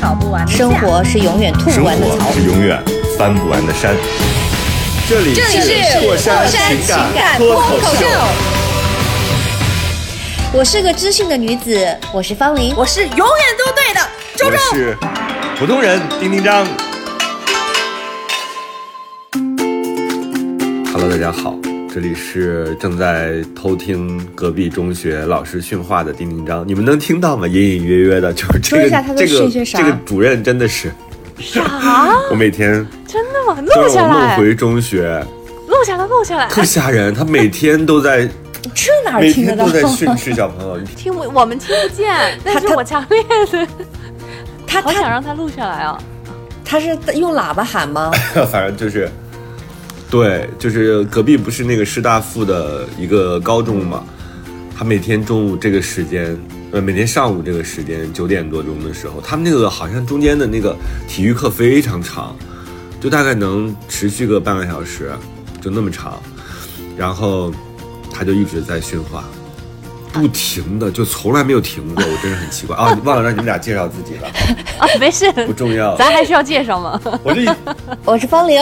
吵不完的架生活是永远吐不完的槽活。是永远翻不完的山。这里这里是过山情情感脱口秀。我是个知性的女子，我是方玲。我是永远都对的，周我周。是普通人丁丁张。Hello，大家好，这里是正在偷听隔壁中学老师训话的丁丁张，你们能听到吗？隐隐约约的，就是这个这个这个主任真的是，啥？我每天真的吗？录下来，回中学，录下来，录下来。特吓人。他每天都在，这哪儿听得到天都？在训斥小朋友。听不，我们听不见，但是我强烈的他好想让他录下来啊！他是用喇叭喊吗？反正就是，对，就是隔壁不是那个师大附的一个高中嘛，他每天中午这个时间，呃，每天上午这个时间九点多钟的时候，他们那个好像中间的那个体育课非常长，就大概能持续个半个小时，就那么长，然后他就一直在训话。不停的，就从来没有停过，我真是很奇怪啊！忘了让你们俩介绍自己了，啊，没事，不重要。咱还需要介绍吗？我这一我是方玲。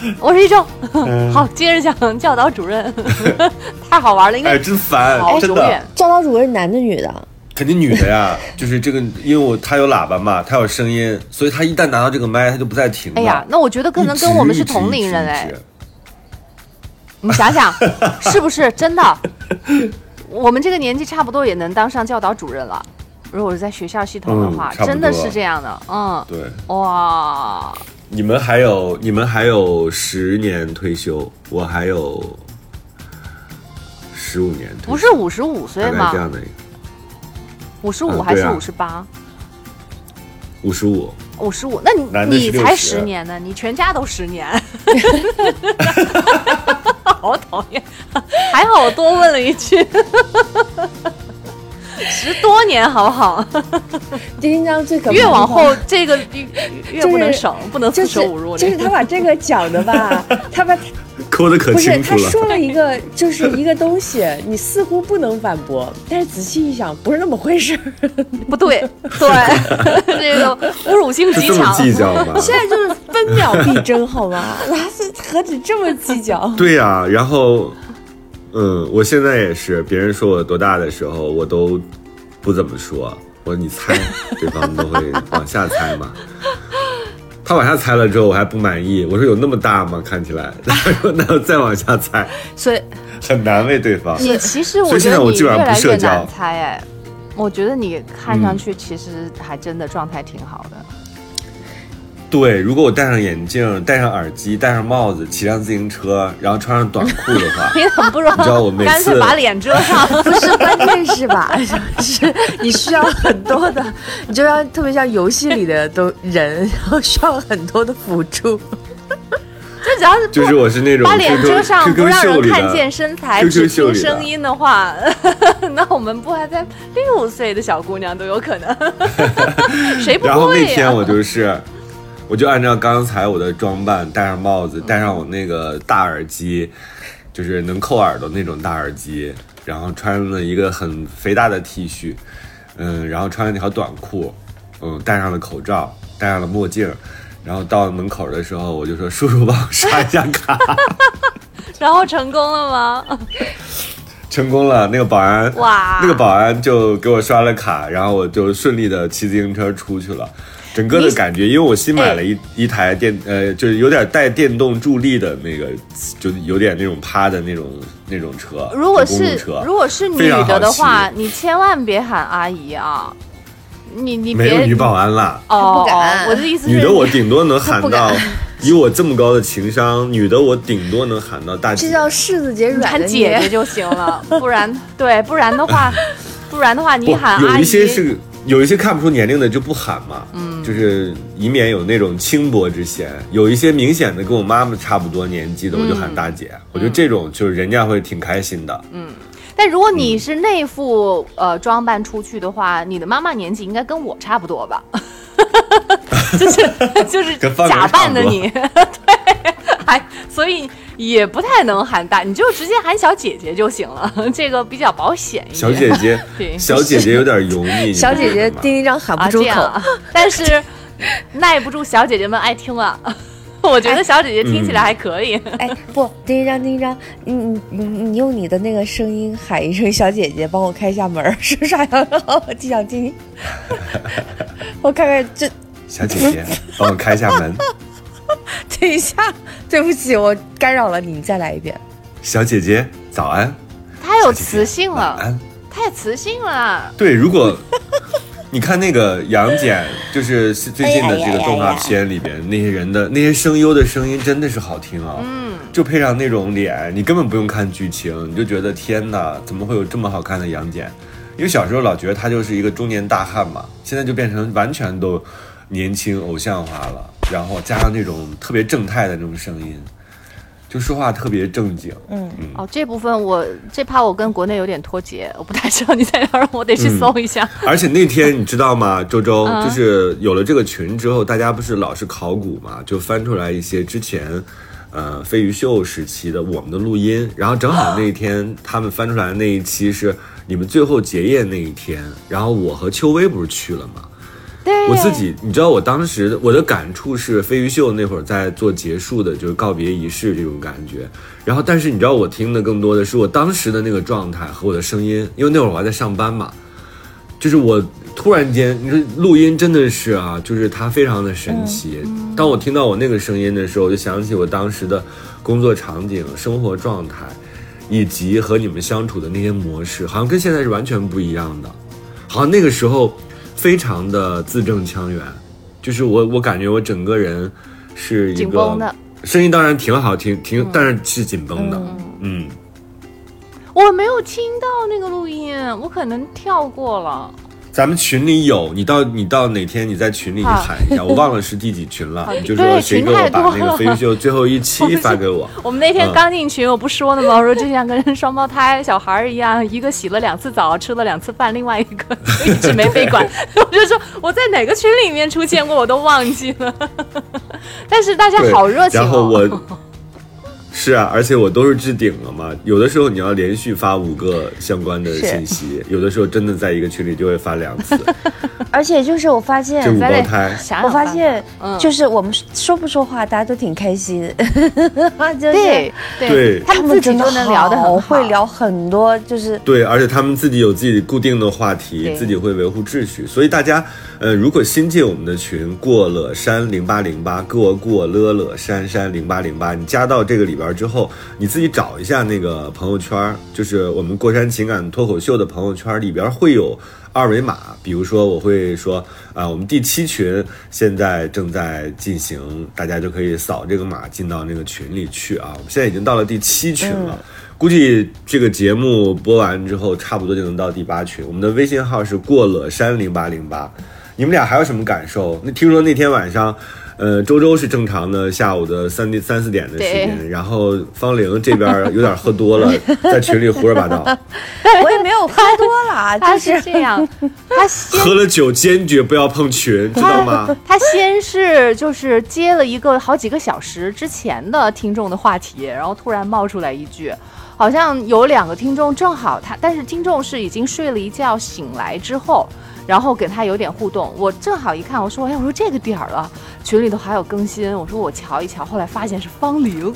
我是一周，嗯好，接着讲教导主任，太好玩了，应哎，该真烦，好真的。教导主任男的女的？肯定女的呀，就是这个，因为我他有喇叭嘛，他有声音，所以他一旦拿到这个麦，他就不再停了。哎呀，那我觉得可能跟我们是同龄人哎，你想想，是不是真的？我们这个年纪差不多也能当上教导主任了。如果是在学校系统的话，真的是这样的。嗯，对，哇，你们还有你们还有十年退休，我还有十五年退休，不是五十五岁吗？这？样的。一个五十五还是五十八？五十五，五十五，那你你才60十年呢，你全家都十年，好讨厌。还好我多问了一句，十多年好不好？丁丁章最可怕越往后这个 越越不能省，不能就是四舍五入。就是他把这个讲的吧，他把抠的可不是清楚了。他说了一个就是一个东西，你似乎不能反驳，但是仔细一想，不是那么回事儿。不对，对，这个侮辱性极强。计较吗？现在就是分秒必争，好吗？那是何止这么计较？对呀、然后，嗯，我现在也是，别人说我多大的时候，我都不怎么说，我说你猜，对方都会往下猜嘛。他往下猜了之后，我还不满意，我说有那么大吗？看起来，他 说那要再往下猜，所以很难为对方。你其实我觉得你越在我基本上不来越社交难猜哎。我觉得你看上去其实还真的状态挺好的。对，如果我戴上眼镜、戴上耳机、戴上帽子，骑上自行车，然后穿上短裤的话，你很不容易，你知道我每干脆次把脸遮上。不是，关键是吧？是你需要很多的，你就要特别像游戏里的都人，然后需要很多的辅助。就只要是就是我是那种把脸遮上，不让人看见。身材只听声音的话，那我们不还在六岁的小姑娘都有可能？谁不然后会呀？那天我就是，我就按照刚才我的装扮，戴上帽子，戴上我那个大耳机，就是能扣耳朵那种大耳机，然后穿了一个很肥大的 T 恤，嗯，然后穿了那条短裤，嗯，戴上了口罩，戴上了墨镜。然后到门口的时候，我就说：“叔叔，帮我刷一下卡。然后成功了吗？” 成功了，那个保安哇那个保安就给我刷了卡，然后我就顺利的骑自行车出去了。整个的感觉，因为我新买了一、哎一台电，呃，就是有点带电动助力的那个，就有点那种趴的那种那种车，如果是车如果是女的的话，你千万别喊阿姨啊！你你别没有女保安啦，哦，不敢哦我的意思是，女的我顶多能喊到，以我这么高的情商，女的我顶多能喊到大姐。这叫柿子姐软的姐姐就行了，不然对，不然的话，不然的话你喊阿姨，有一些是有一些看不出年龄的就不喊嘛，嗯，就是以免有那种轻薄之嫌。有一些明显的跟我妈妈差不多年纪的，我就喊大姐。我觉得这种就是人家会挺开心的。嗯但如果你是那副呃装扮出去的话，你的妈妈年纪应该跟我差不多吧？就是 就是假扮的你，对，还所以也不太能喊大，你就直接喊小姐姐就行了，这个比较保险一点。小姐姐 对，小姐姐有点油腻。小姐姐丁丁张喊啊不出口，但是耐不住小姐姐们爱听啊。我觉得小姐姐听起来还可以，哎，不，丁丁张，丁丁张，你你你你用你的那个声音喊一声“小姐姐”，帮我开一下门，是不是还要我就想听？我看看这，小姐姐，帮我开一下门。等一下，对不起，我干扰了你，你再来一遍。小姐姐，早安。太有磁性了，晚安。太磁性了。对，如果 你看那个杨戬，就是最近的这个动画片里边那些人的那些声优的声音真的是好听啊，嗯，就配上那种脸，你根本不用看剧情，你就觉得天哪，怎么会有这么好看的杨戬？因为小时候老觉得他就是一个中年大汉嘛，现在就变成完全都年轻偶像化了，然后加上那种特别正太的那种声音，就说话特别正经，嗯哦，这部分我这趴我跟国内有点脱节，我不太知道你在哪儿，我得去搜一下。而且那天你知道吗，周周，嗯就是有了这个群之后，大家不是老是考古嘛，就翻出来一些之前，呃，飞鱼秀时期的我们的录音，然后正好那一天他们翻出来的那一期是你们最后结业那一天，然后我和秋薇不是去了吗？对，我自己，你知道，我当时我的感触是飞鱼秀那会儿在做结束的，就是告别仪式这种感觉。然后，但是你知道，我听的更多的是我当时的那个状态和我的声音，因为那会儿我还在上班嘛。就是我突然间，你说录音真的是啊，就是它非常的神奇。当我听到我那个声音的时候，我就想起我当时的工作场景、生活状态，以及和你们相处的那些模式，好像跟现在是完全不一样的。好像那个时候非常的字正腔圆，就是我我感觉我整个人是一个声音，当然挺好听，挺但是是紧绷的，嗯。我没有听到那个录音，我可能跳过了。咱们群里有，你到你到哪天你在群里你喊一下，我忘了是第几群了，你就对说谁给我把那个了飞鱼秀最后一期发给我。我们那天嗯刚进群，我不说了吗？我说就像跟双胞胎小孩儿一样，一个洗了两次澡，吃了两次饭，另外一个 一直没被管。我就说我在哪个群里面出现过，我都忘记了。但是大家，好热情然后哦。我。是啊，而且我都是置顶了嘛。有的时候你要连续发五个相关的信息，有的时候真的在一个群里就会发两次，而且就是我发现这，五胞胎。想想我发现嗯。就是我们说不说话，大家都挺开心，就是对对。他们自己都能聊得很好。好，会聊很多，就是对，而且他们自己有自己固定的话题，自己会维护秩序，所以大家，呃，如果新进我们的群，过了山零八零八，过过了了山山零八零八，你加到这个里边之后，你自己找一下那个朋友圈，就是我们过山情感脱口秀的朋友圈里边会有二维码，比如说我会说啊、我们第七群现在正在进行，大家就可以扫这个码进到那个群里去啊。我们现在已经到了第七群了。估计这个节目播完之后，差不多就能到第八群。我们的微信号是过了山零八零八。你们俩还有什么感受？那听说那天晚上，呃，周周是正常的下午的三点三四点的时间，然后方玲这边有点喝多了，在群里胡说八道，我也没有喝多啦，他就是这样，他喝了酒坚决不要碰群，知道吗？他先是就是接了一个好几个小时之前的听众的话题，然后突然冒出来一句，好像有两个听众正好他，但是听众是已经睡了一觉醒来之后，然后跟他有点互动。我正好一看，我说哎，我说这个点儿了，群里头还有更新，我说我瞧一瞧，后来发现是方玲，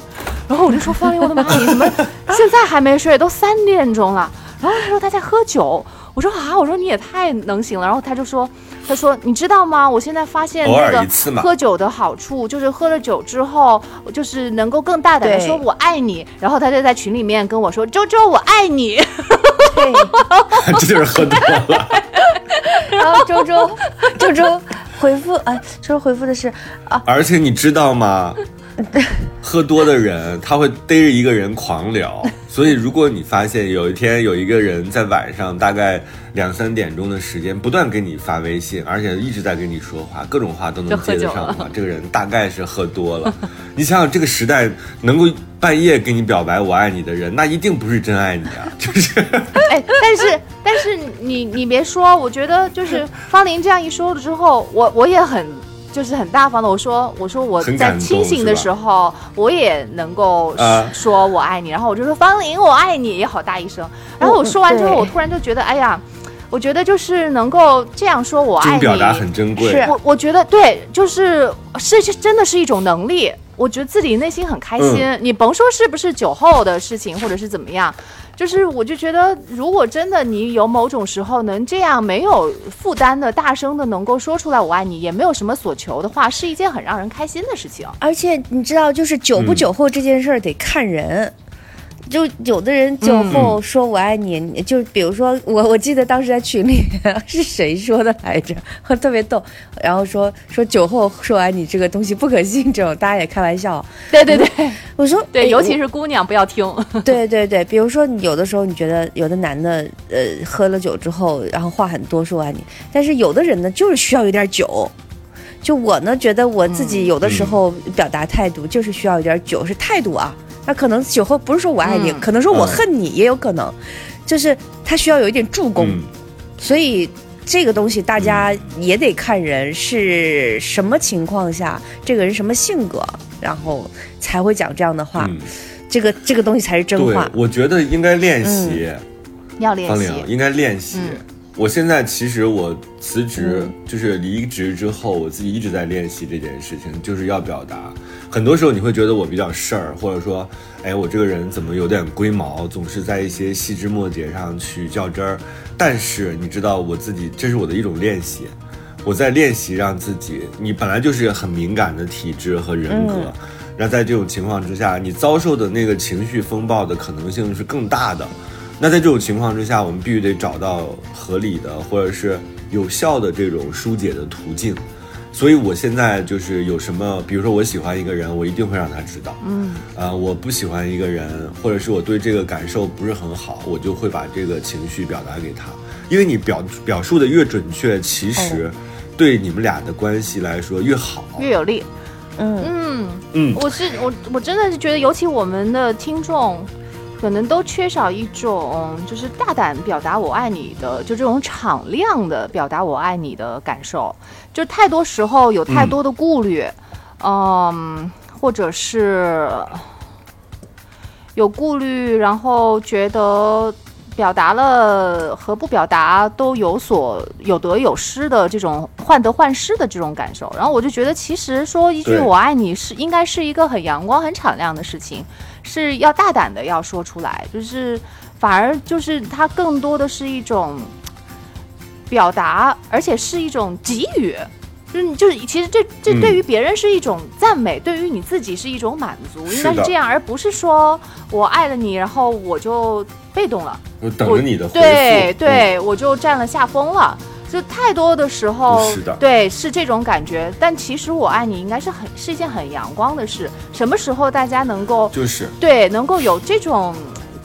然后我就说方玲，我的妈，你怎么 现在还没睡？都三点钟了。然后他说他在喝酒，我说啊，我说你也太能行了。然后他就说，他说你知道吗？我现在发现偶那个喝酒的好处就是喝了酒之后，就是能够更大胆的说我爱你。然后他就在群里面跟我说，周周我爱你。对，这就是喝多了。然后周周周周回复，哎，周周回复的是啊，而且你知道吗？喝多的人他会逮着一个人狂聊，所以如果你发现有一天有一个人在晚上大概两三点钟的时间不断给你发微信，而且一直在跟你说话，各种话都能接得上的话，这个人大概是喝多了。你想想这个时代能够半夜给你表白我爱你的人，那一定不是真爱你啊，就是。哎，但是但是你你别说，我觉得就是方林这样一说了之后，我我也很。就是很大方的，我说我说我在清醒的时候，我也能够说我爱你，然后我就说方玲我爱你，也好大一声。然后我说完之后，我突然就觉得，哎呀，我觉得就是能够这样说我爱你，表达很珍贵。我我觉得对，就是是真的是一种能力。我觉得自己内心很开心。你甭说是不是酒后的事情，或者是怎么样。就是，我就觉得，如果真的你有某种时候能这样没有负担的大声的能够说出来“我爱你”，也没有什么所求的话，是一件很让人开心的事情。而且你知道，就是久不久后这件事儿得看人。就有的人酒后说我爱你，就比如说我，我记得当时在群里 是谁说的来着，特别逗。然后说说酒后说爱你这个东西不可信，这种大家也开玩笑。对对对，我说对，尤其是姑娘不要听。对对对，比如说有的时候你觉得有的男的呃喝了酒之后，然后话很多说爱你，但是有的人呢就是需要有点酒。就我呢觉得我自己有的时候表达态度就是需要一点酒，是态度啊。那可能酒后不是说我爱你，可能说我恨你也有可能，就是他需要有一点助攻，所以这个东西大家也得看人是什么情况下，这个人什么性格，然后才会讲这样的话，这个这个东西才是真话。我觉得应该练习，要练习，应该练习。我现在其实我辞职就是离职之后，我自己一直在练习这件事情，就是要表达。很多时候你会觉得我比较事儿，或者说，哎，我这个人怎么有点龟毛，总是在一些细枝末节上去较真儿。但是你知道，我自己这是我的一种练习，我在练习让自己。你本来就是很敏感的体质和人格，那在这种情况之下，你遭受的那个情绪风暴的可能性是更大的。那在这种情况之下，我们必须得找到合理的或者是有效的这种疏解的途径。所以，我现在就是有什么，比如说我喜欢一个人，我一定会让他知道。嗯，啊，我不喜欢一个人，或者是我对这个感受不是很好，我就会把这个情绪表达给他。因为你表表述的越准确，其实对你们俩的关系来说越好，越有利。嗯嗯嗯，我是我我真的是觉得，尤其我们的听众。可能都缺少一种就是大胆表达我爱你的，就这种敞亮的表达我爱你的感受，就太多时候有太多的顾虑，嗯，或者是有顾虑，然后觉得表达了和不表达都有所有得有失的这种患得患失的这种感受，然后我就觉得其实说一句我爱你是应该是一个很阳光很敞亮的事情。是要大胆的要说出来，就是反而就是它更多的是一种表达，而且是一种给予，就是就是其实这这对于别人是一种赞美，对于你自己是一种满足，应该是这样，而不是说我爱了你，然后我就被动了，我等着你的回复，对对，我就占了下风了。就太多的时候，对，是这种感觉。但其实我爱你应该是很是一件很阳光的事。什么时候大家能够就是对，能够有这种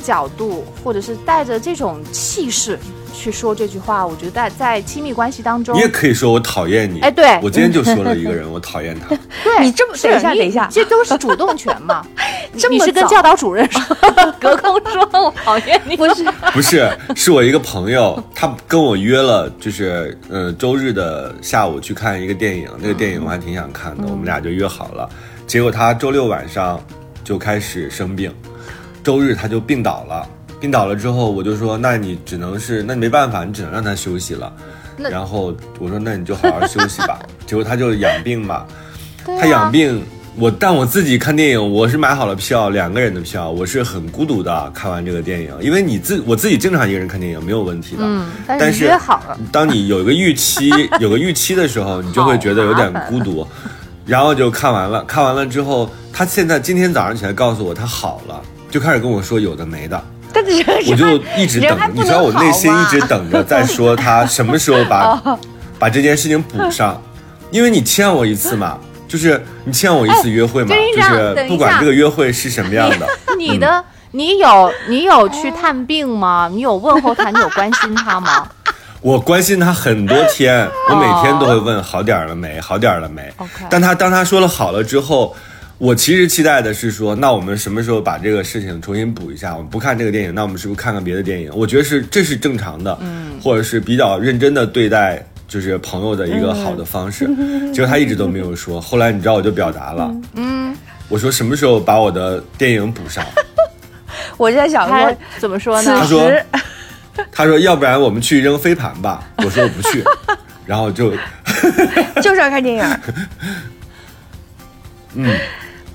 角度，或者是带着这种气势。去说这句话，我觉得在在亲密关系当中，你也可以说我讨厌你。哎，对我今天就说了一个人，我讨厌他。对你这么等一下，等一下，这都是主动权嘛？这你是跟教导主任说，隔空说我讨厌你？不是，不是，是我一个朋友，他跟我约了，就是呃周日的下午去看一个电影，那个电影我还挺想看的，我们俩就约好了。结果他周六晚上就开始生病，周日他就病倒了。病倒了之后，我就说，那你只能是，那你没办法，你只能让他休息了。然后我说，那你就好好休息吧。结果他就养病嘛，他养病，我但我自己看电影，我是买好了票，两个人的票，我是很孤独的看完这个电影，因为你自我自己经常一个人看电影没有问题的。嗯，但是约好了，当你有一个预期，有个预期的时候，你就会觉得有点孤独。然后就看完了，看完了之后，他现在今天早上起来告诉我他好了，就开始跟我说有的没的。我就一直等，你知道我内心一直等着，在说他什么时候把 把这件事情补上，因为你欠我一次嘛，就是你欠我一次约会嘛，哎就是不管这个约会是什么样的，你的，你有你有去探病吗？你有问候他？你有关心他吗？我关心他很多天，我每天都会问好点了没，好点了没。但他当他说了好了之后，我其实期待的是说，那我们什么时候把这个事情重新补一下？我们不看这个电影，那我们是不是看看别的电影？我觉得是这是正常的，嗯，或者是比较认真的对待。就是朋友的一个好的方式，结果他一直都没有说。后来你知道我就表达了，嗯，我说什么时候把我的电影补上？我在想他说，怎么说呢？他说 他说要不然我们去扔飞盘吧，我说我不去，然后就就是要看电影，嗯，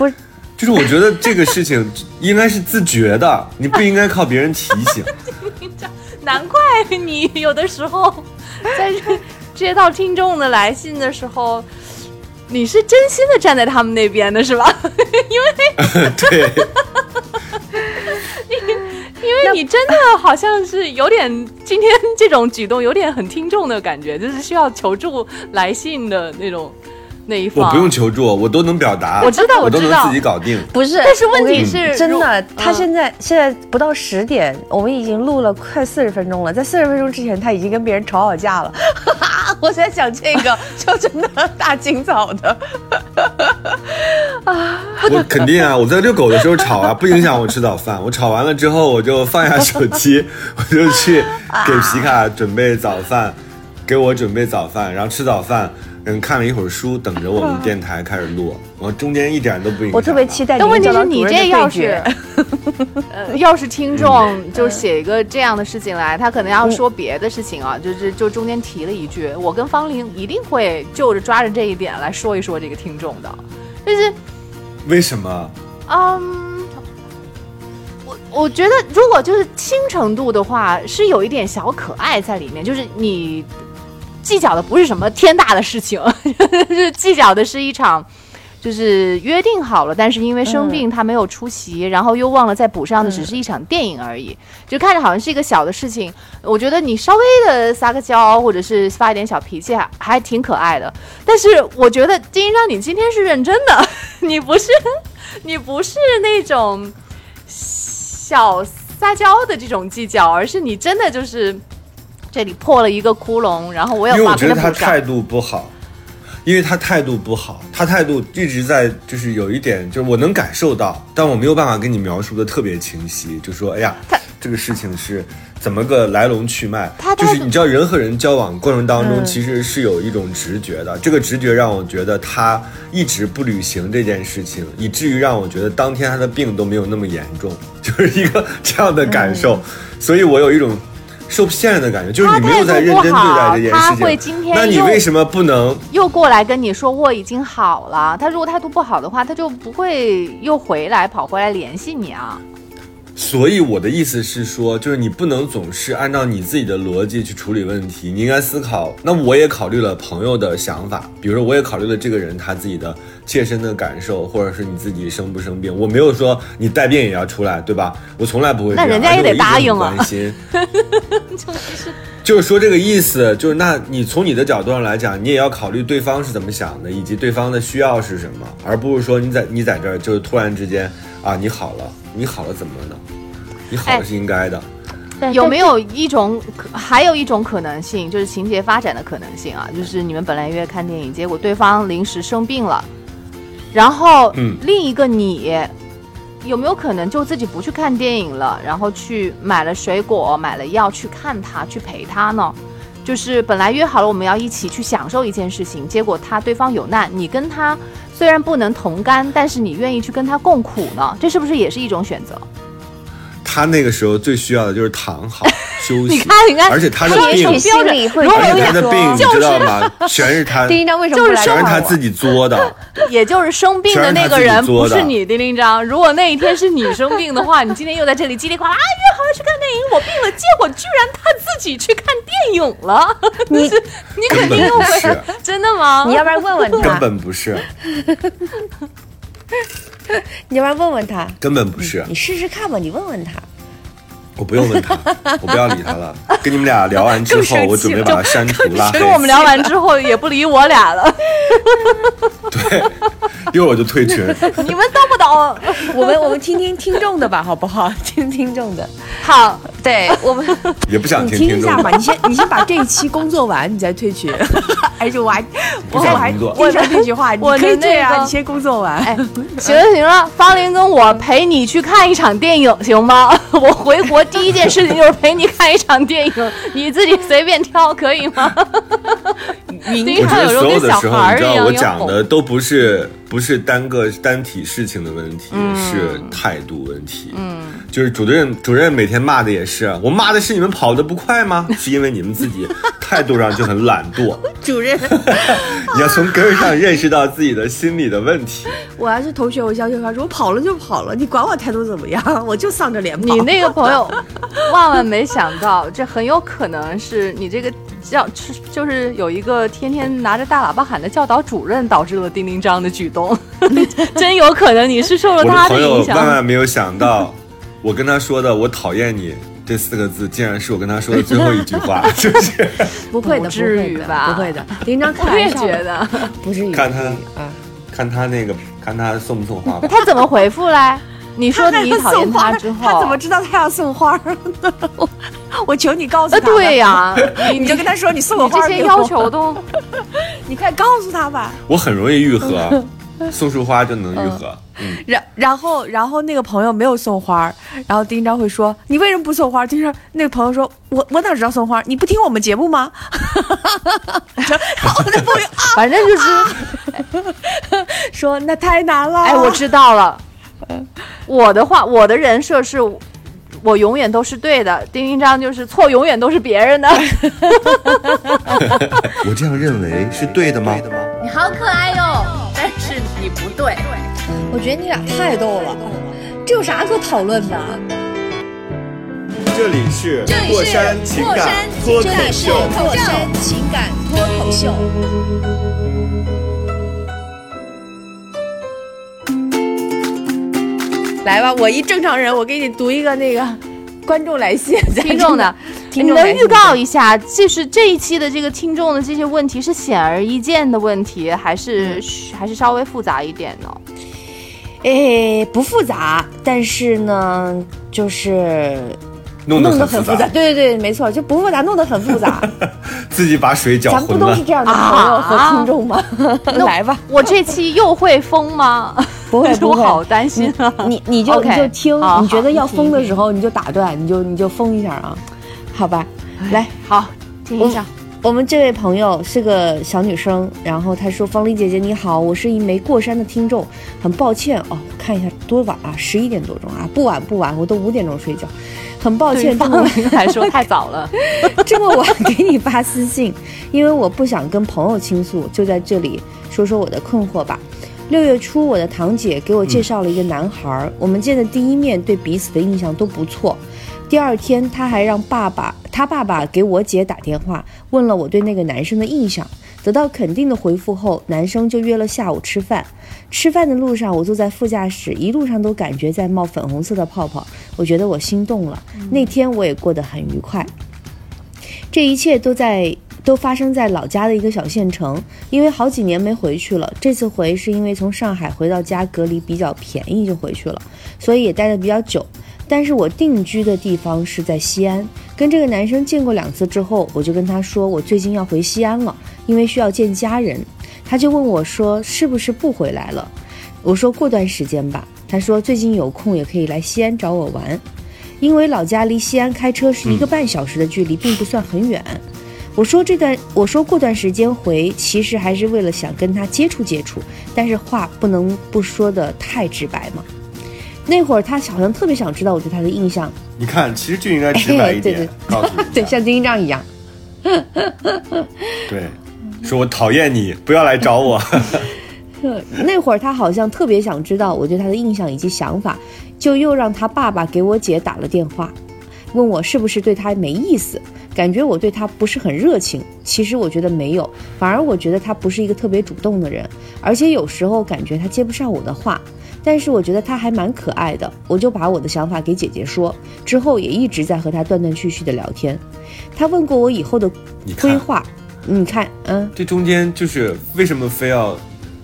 不是就是我觉得这个事情 应该是自觉的，你不应该靠别人提醒。难怪你有的时候 在接到听众的来信的时候，你是真心的站在他们那边的是吧？因为对，因为你真的好像是有点今天这种举动有点很听众的感觉，就是需要求助来信的那种那一方。我不用求助，我都能表达，我知道我都能我知道自己搞定。不是，但是问题是如真的，他嗯现在现在不到十点，我们已经录了快四十分钟了，在四十分钟之前，他已经跟别人吵好架了。我在想这个，就真的大清早的，我肯定啊，我在遛狗的时候吵啊，不影响我吃早饭。我吵完了之后，我就放下手机，我就去给皮卡准备早饭，给我准备早饭，然后吃早饭。嗯，看了一会儿书，等着我们电台开始录。我中间一点都不影响。我特别期。待。但问题是你这要是 要是听众就写一个这样的事情来，他可能要说别的事情啊，就是就中间提了一句，我跟方玲一定会就着抓着这一点来说一说这个听众的，就是为什么？嗯，我我觉得如果就是轻程度的话，是有一点小可爱在里面，就是你计较的不是什么天大的事情，是计较的是一场。就是约定好了，但是因为生病他没有出席，然后又忘了再补上的，只是一场电影而已，就看着好像是一个小的事情。我觉得你稍微的撒个娇，或者是发一点小脾气，还还挺可爱的。但是我觉得金一章，你今天是认真的，你不是你不是那种小撒娇的这种计较，而是你真的就是这里破了一个窟窿，然后我要因为我觉得他。态度不好，因为他态度不好，他态度一直在就是有一点，就是我能感受到，但我没有办法跟你描述的特别清晰，就说哎呀他，这个事情是怎么个来龙去脉他，就是你知道人和人交往过程当中嗯其实是有一种直觉的，这个直觉让我觉得他一直不履行这件事情，以至于让我觉得当天他的病都没有那么严重，就是一个这样的感受，嗯所以我有一种。受骗的感觉，就是你没有在认真对待这件他事情。会今天那你又为什么不能？又过来跟你说我已经好了？他如果态度不好的话，他就不会又回来跑回来联系你啊。所以我的意思是说，就是你不能总是按照你自己的逻辑去处理问题，你应该思考。那我也考虑了朋友的想法，比如说我也考虑了这个人他自己的切身的感受，或者是你自己生不生病。我没有说你带病也要出来，对吧？我从来不会这样。那人家也得答应啊关心。就是说这个意思，就是那你从你的角度上来讲，你也要考虑对方是怎么想的，以及对方的需要是什么，而不是说你在你在这儿就突然之间啊你好了，你好了怎么了呢？你好是应该的。有没有一种可，还有一种可能性，就是情节发展的可能性啊，就是你们本来约看电影，结果对方临时生病了，然后嗯另一个你。有没有可能就自己不去看电影了，然后去买了水果、买了药去看他、去陪他呢？就是本来约好了我们要一起去享受一件事情，结果他对方有难，你跟他虽然不能同甘，但是你愿意去跟他共苦呢？这是不是也是一种选择？他那个时候最需要的就是躺好 休息。你看，你看，而且他的病而且他的病你就是知道吗？全是他，丁一章为什么不来全是他自己作的。也就是生病的那个人不是你，丁丁章。如果那一天是你生病的话，你今天又在这里叽里呱啦啊约好了去看电影，我病了，结果居然他自己去看电影了，你你肯定又不是会真的吗？你要不然问问根，本不是，你要不然问问他，根本不是。你试试看吧，你问问他。我不用问他，我不要理他了。跟你们俩聊完之后，我准备把他删除拉黑跟。我们聊完之后也不理我俩了。对，一会儿我就退群。你们都不懂。我们我们听听听众的吧，好不好？听听众的。好，对我们，也不想你听听众吧。你先你先把这一期工作完，你再退群。而且我还不我还想工作我说这句话，你我可以这样，那个你先工作完。哎，行了行了，方林跟我陪你去看一场电影，行吗？我回国第一件事情就是陪你看一场电影，你自己随便挑，可以吗？你我觉得经常有时候所有跟小的时候，你知道孩一样我讲的都不是不是单个单体事情的问题，嗯是态度问题。嗯，就是主任主任每天骂的也是，我骂的是你们跑得不快吗？是因为你们自己态度上就很懒惰。主任，你要从根儿上认识到自己的心理的问题。我要是同学，我相信他说我跑了就跑了，你管我态度怎么样？我就丧着脸跑。你那个朋友万万没想到，这很有可能是你这个教就是有一个天天拿着大喇叭喊的教导主任导致了丁丁章的举动，真有可能你是受了他的他朋友影响。万万没有想到，我跟他说的“我讨厌你”这四个字，竟然是我跟他说的最后一句话，是不是？不会的，不至于不会的吧不会的。林章开我也觉得，不至于。看他啊，看他那个，看他送不送花吧。他怎么回复嘞？你说你讨厌他之后，他怎么知道他要送花儿呢？我 我求你告诉呃，他。对、呀，你就跟他说你送我你这些要求都你快告诉他吧。我很容易愈合，送束花就能愈合。嗯，然然后然后那个朋友没有送花儿，然后丁章会说你为什么不送花儿？丁章那个朋友说我我哪知道送花？你不听我们节目吗？然后那朋友啊反正就是，说那太难了。哎，我知道了。我的话，我的人设是，我永远都是对的。丁丁章就是错，永远都是别人的。我这样认为是对的吗？你好可爱哟，但是你不对。我觉得你俩太逗了，这有啥可讨论的？这里是这里是过山情感过山脱口秀。脱口秀情感脱口秀。来吧，我一正常人，我给你读一个那个观众来信，听众的，你能预告一下，就是这一期的这个听众的这些问题是显而易见的问题，还是、还是稍微复杂一点呢？诶，不复杂，但是呢，就是弄弄得很复得很复杂。对对对，没错，就不复杂，弄得很复杂。自己把水搅浑了咱们不都是。这样的朋友和听众吗？来吧，我这期又会疯吗？不会不会，我好担心啊！你你就你就听，你觉得要好封的时候你就打断，你就你就疯一下啊，好吧？来，好，听一下。我们这位朋友是个小女生，然后她说：“方丽姐姐你好，我是一枚过山的听众，很抱歉哦，看一下多晚啊，十一点多钟啊，不晚不晚，我都五点钟睡觉，很抱歉这么晚来说太早了。这么晚给你发私信，因为我不想跟朋友倾诉，就在这里说说我的困惑吧。六月初，我的堂姐给我介绍了一个男孩儿，我们见的第一面对彼此的印象都不错。第二天，他还让爸爸，他爸爸给我姐打电话，问了我对那个男生的印象。得到肯定的回复后，男生就约了下午吃饭。吃饭的路上，我坐在副驾驶，一路上都感觉在冒粉红色的泡泡，我觉得我心动了。那天我也过得很愉快。这一切都在都发生在老家的一个小县城，因为好几年没回去了。这次回是因为从上海回到家隔离比较便宜就回去了，所以也待得比较久。但是我定居的地方是在西安，跟这个男生见过两次之后，我就跟他说我最近要回西安了，因为需要见家人。他就问我说是不是不回来了？我说过段时间吧。他说最近有空也可以来西安找我玩。因为老家离西安开车是一个半小时的距离，并不算很远。我说这段，我说过段时间回，其实还是为了想跟他接触接触，但是话不能不说的太直白嘛。那会儿他好像特别想知道我对他的印象，你看，其实就应该直白一点，对对告诉你，对，像丁一章一样。对，说我讨厌你，不要来找我。那会儿他好像特别想知道我对他的印象以及想法，就又让他爸爸给我姐打了电话，问我是不是对他没意思，感觉我对他不是很热情。其实我觉得没有，反而我觉得他不是一个特别主动的人，而且有时候感觉他接不上我的话。但是我觉得他还蛮可爱的，我就把我的想法给姐姐说，之后也一直在和他断断续续的聊天。他问过我以后的，规划，你看，嗯，这中间就是为什么非要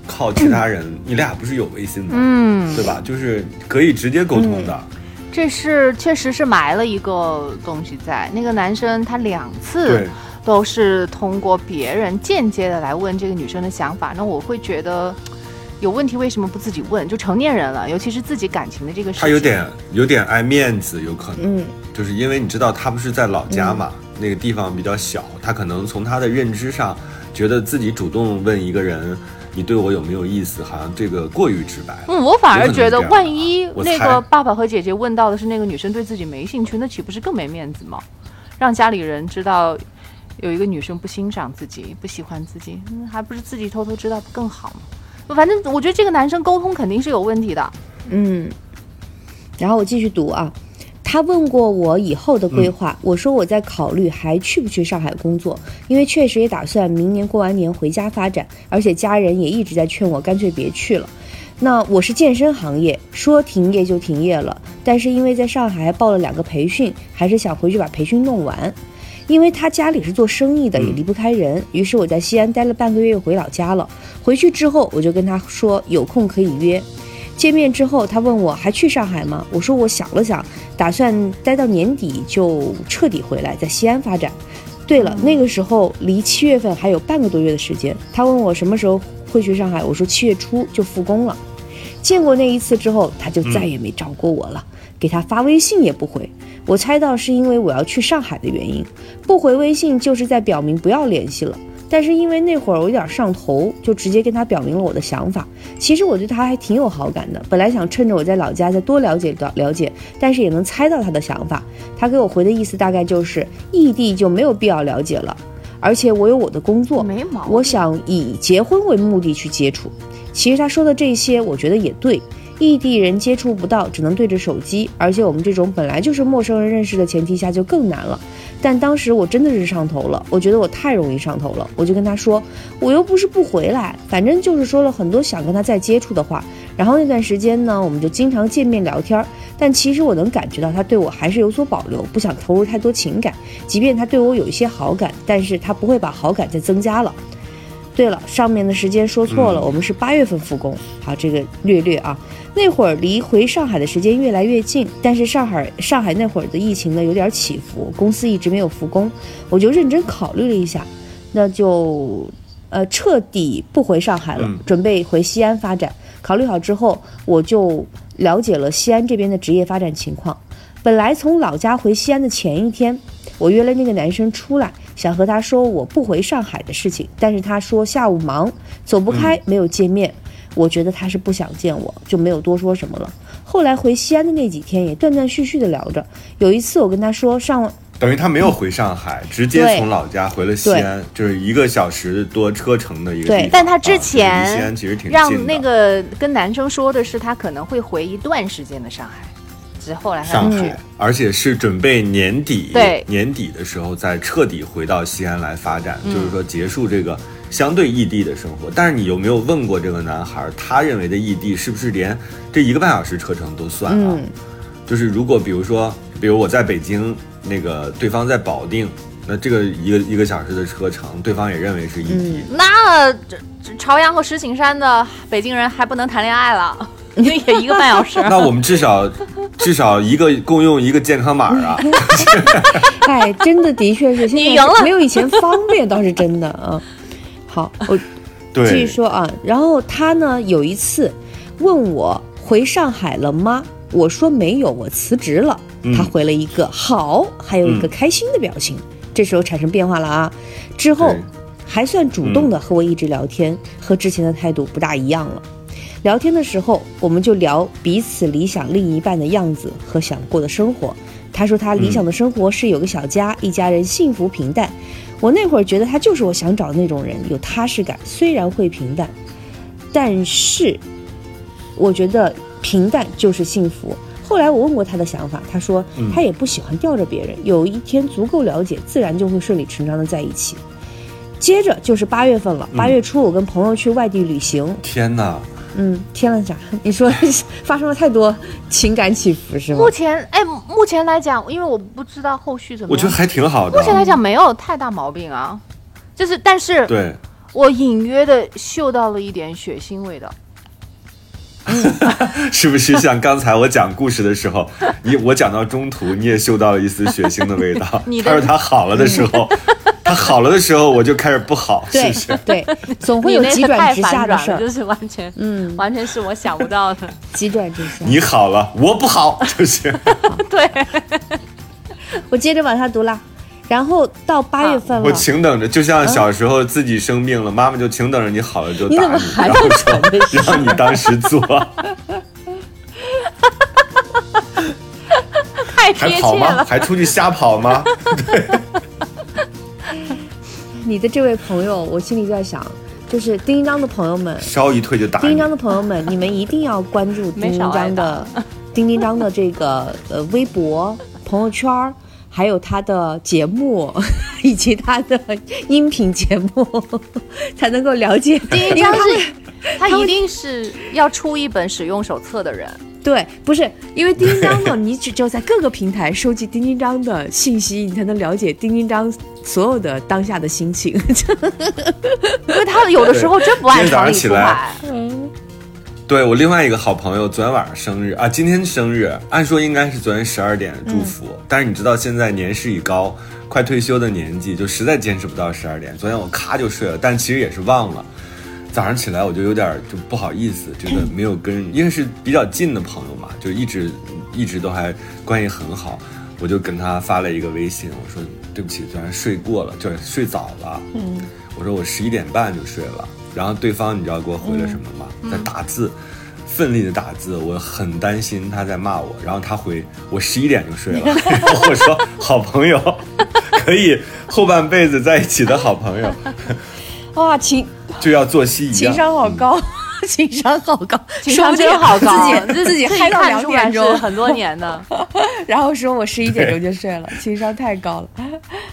靠其他人，你俩不是有微信吗，嗯，对吧？就是可以直接沟通的。这是确实是埋了一个东西在那个男生，他两次，都是通过别人间接的来问这个女生的想法，那我会觉得有问题，为什么不自己问？就成年人了，尤其是自己感情的这个事情，他有点有点爱面子，有可能，嗯，就是因为你知道他不是在老家嘛，那个地方比较小，他可能从他的认知上，觉得自己主动问一个人，你对我有没有意思，好像这个过于直白。嗯，我反而觉得，万一那个爸爸和姐姐问到的是那个女生对自己没兴趣，那岂不是更没面子吗？让家里人知道有一个女生不欣赏自己、不喜欢自己，嗯，还不是自己偷偷知道不更好吗？反正我觉得这个男生沟通肯定是有问题的。嗯，然后我继续读啊。他问过我以后的规划，我说我在考虑还去不去上海工作，因为确实也打算明年过完年回家发展，而且家人也一直在劝我干脆别去了。那我是健身行业，说停业就停业了，但是因为在上海还报了两个培训，还是想回去把培训弄完。因为他家里是做生意的，也离不开人，于是我在西安待了半个月，又回老家了。回去之后，我就跟他说有空可以约。见面之后，他问我还去上海吗？我说我想了想，打算待到年底就彻底回来，在西安发展。对了，那个时候离七月份还有半个多月的时间。他问我什么时候会去上海，我说七月初就复工了。见过那一次之后，他就再也没找过我了，给他发微信也不回。我猜到是因为我要去上海的原因，不回微信就是在表明不要联系了。但是因为那会儿我有点上头，就直接跟他表明了我的想法。其实我对他还挺有好感的，本来想趁着我在老家再多了解了了解，但是也能猜到他的想法。他给我回的意思大概就是异地就没有必要了解了，而且我有我的工作，没毛病我想以结婚为目的去接触。其实他说的这些，我觉得也对。异地人接触不到，只能对着手机，而且我们这种本来就是陌生人认识的前提下就更难了。但当时我真的是上头了，我觉得我太容易上头了，我就跟他说，我又不是不回来，反正就是说了很多想跟他再接触的话。然后那段时间呢，我们就经常见面聊天，但其实我能感觉到他对我还是有所保留，不想投入太多情感。即便他对我有一些好感，但是他不会把好感再增加了。对了，上面的时间说错了，我们是八月份复工。好，这个略略啊，那会儿离回上海的时间越来越近，但是上海上海那会儿的疫情呢有点起伏，公司一直没有复工，我就认真考虑了一下，那就呃彻底不回上海了，嗯准备回西安发展。考虑好之后，我就了解了西安这边的职业发展情况。本来从老家回西安的前一天，我约了那个男生出来，想和他说我不回上海的事情，但是他说下午忙，走不开，没有见面。我觉得他是不想见我，就没有多说什么了。后来回西安的那几天也断断续续的聊着。有一次我跟他说上等于他没有回上海，直接从老家回了西安，就是一个小时多车程的一个对地方。但他之啊就是离西安其实挺近让那个跟男生说的是，他可能会回一段时间的上海，上海。，而且是准备年底，对年底的时候再彻底回到西安来发展，嗯就是说结束这个相对异地的生活。但是你有没有问过这个男孩，他认为的异地是不是连这一个半小时车程都算啊？嗯就是如果比如说，比如我在北京，那个对方在保定，那这个一个一个小时的车程，对方也认为是异地。那这这朝阳和石景山的北京人还不能谈恋爱了，那也一个半小时。那我们至少至少一个共用一个健康码啊！哎，真的的确是，现在你赢了没有以前方便，倒是真的啊。好，我，继续说啊。然后他呢有一次问我回上海了吗？我说没有，我辞职了。嗯他回了一个好，还有一个开心的表情。这时候产生变化了啊。之后还算主动的和我一直聊天，和之前的态度不大一样了。聊天的时候，我们就聊彼此理想另一半的样子和想过的生活。他说他理想的生活是有个小家，一家人幸福平淡。我那会儿觉得他就是我想找的那种人，有踏实感，虽然会平淡，但是我觉得平淡就是幸福。后来我问过他的想法，他说嗯他也不喜欢吊着别人，有一天足够了解，自然就会顺理成章的在一起。接着就是八月份了，八月初我跟朋友去外地旅行，天哪！嗯，天了啥？你说 发生了太多情感起伏是吗目？前，哎，目前来讲，因为我不知道后续怎么样，我觉得还挺好的。目前来讲没有太大毛病啊。就是，但是对，我隐约的嗅到了一点血腥味道。是不是像刚才我讲故事的时候，你我讲到中途，你也嗅到了一丝血腥的味道你？的他说他好了的时候，他好了的时候，我就开始不好，是不是？对，总会有急转直下的事儿就是完全，嗯，完全是我想不到的。急转直下。你好了，我不好，就是 对，我接着往下读啦，然后到八月份了我，请等着，就像小时候自己生病了，妈妈就请等着你好了就你打你，怎么还然后说让你当时做，太还跑吗？贴切了。还出去瞎跑吗？你的这位朋友，我心里就在想，就是丁丁章的朋友们，稍一退就打丁丁章。的朋友们，你们一定要关注丁丁章的丁丁章的这个呃微博、朋友圈儿，还有他的节目 以及他的音频节目，才能够了解丁因为他张是，他一定是要出一本使用手册的人。对，不是因为丁丁张呢，你只只有在各个平台收集丁丁张的信息，你才能了解丁丁张所有的当下的心情。因为他有的时候真不按今天早常理上起来出牌。对我另外一个好朋友昨天晚上生日啊，今天生日，按说应该是昨天十二点祝福，但是你知道现在年事已高，快退休的年纪，就实在坚持不到十二点。昨天我咔就睡了，但其实也是忘了。早上起来我就有点就不好意思，觉得没有跟，因为是比较近的朋友嘛，就一直一直都还关系很好，我就跟他发了一个微信，我说对不起，昨天睡过了，就是睡早了，嗯，我说我十一点半就睡了，然后对方你知道给我回了什么吗？在打字。奋力的打字，我很担心他在骂我，然后他回我十一点就睡了，然 后我说好朋友，可以后半辈子在一起的好朋友，哇，情就要作息一样情。商好高，情商好高，情商真好高，自己自己自嗨 到两点钟，很多年的。然后说我十一点钟就睡了，情商太高了，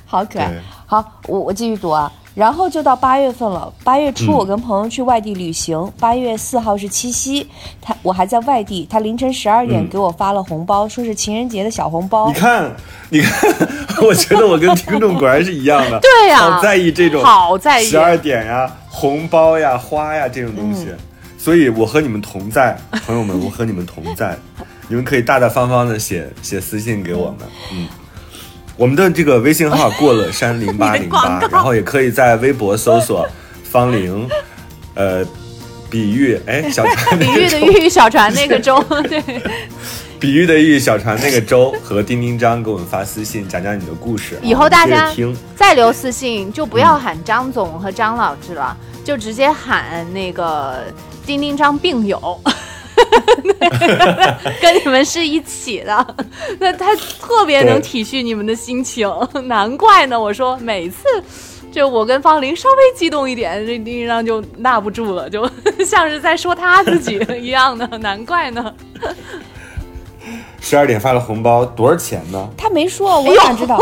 好可爱。好，我我继续读啊，然后就到八月份了。八月初嗯我跟朋友去外地旅行，八、月四号是七夕，他我还在外地，他凌晨十二点嗯给我发了红包，说是情人节的小红包你。看，你看，我觉得我跟听众果然是一样的，对呀好在意这种好在意十二点呀、红包呀、花呀这种东西，所以我和你们同在，朋友们，我和你们同在，你们可以大大方方的写写私信给我们，嗯。我们的这个微信号过了山零八零八，然后也可以在微博搜索方玲，呃，比喻哎小船 比喻的喻，小船那个舟，对，比喻的喻，小船那个周和丁丁张给我们发私信，讲讲你的故事。以后大家听，再留私信就不要喊张总和张老师了，就直接喊那个丁丁张病友。跟你们是一起的，那他特别能体恤你们的心情，难怪呢。我说每次就我跟方玲稍微激动一点，这丁丁张就 纳不住了，就 像是在说他自己一样的，难怪呢。十二点发了红包，多少钱呢？他没说，我哪知道？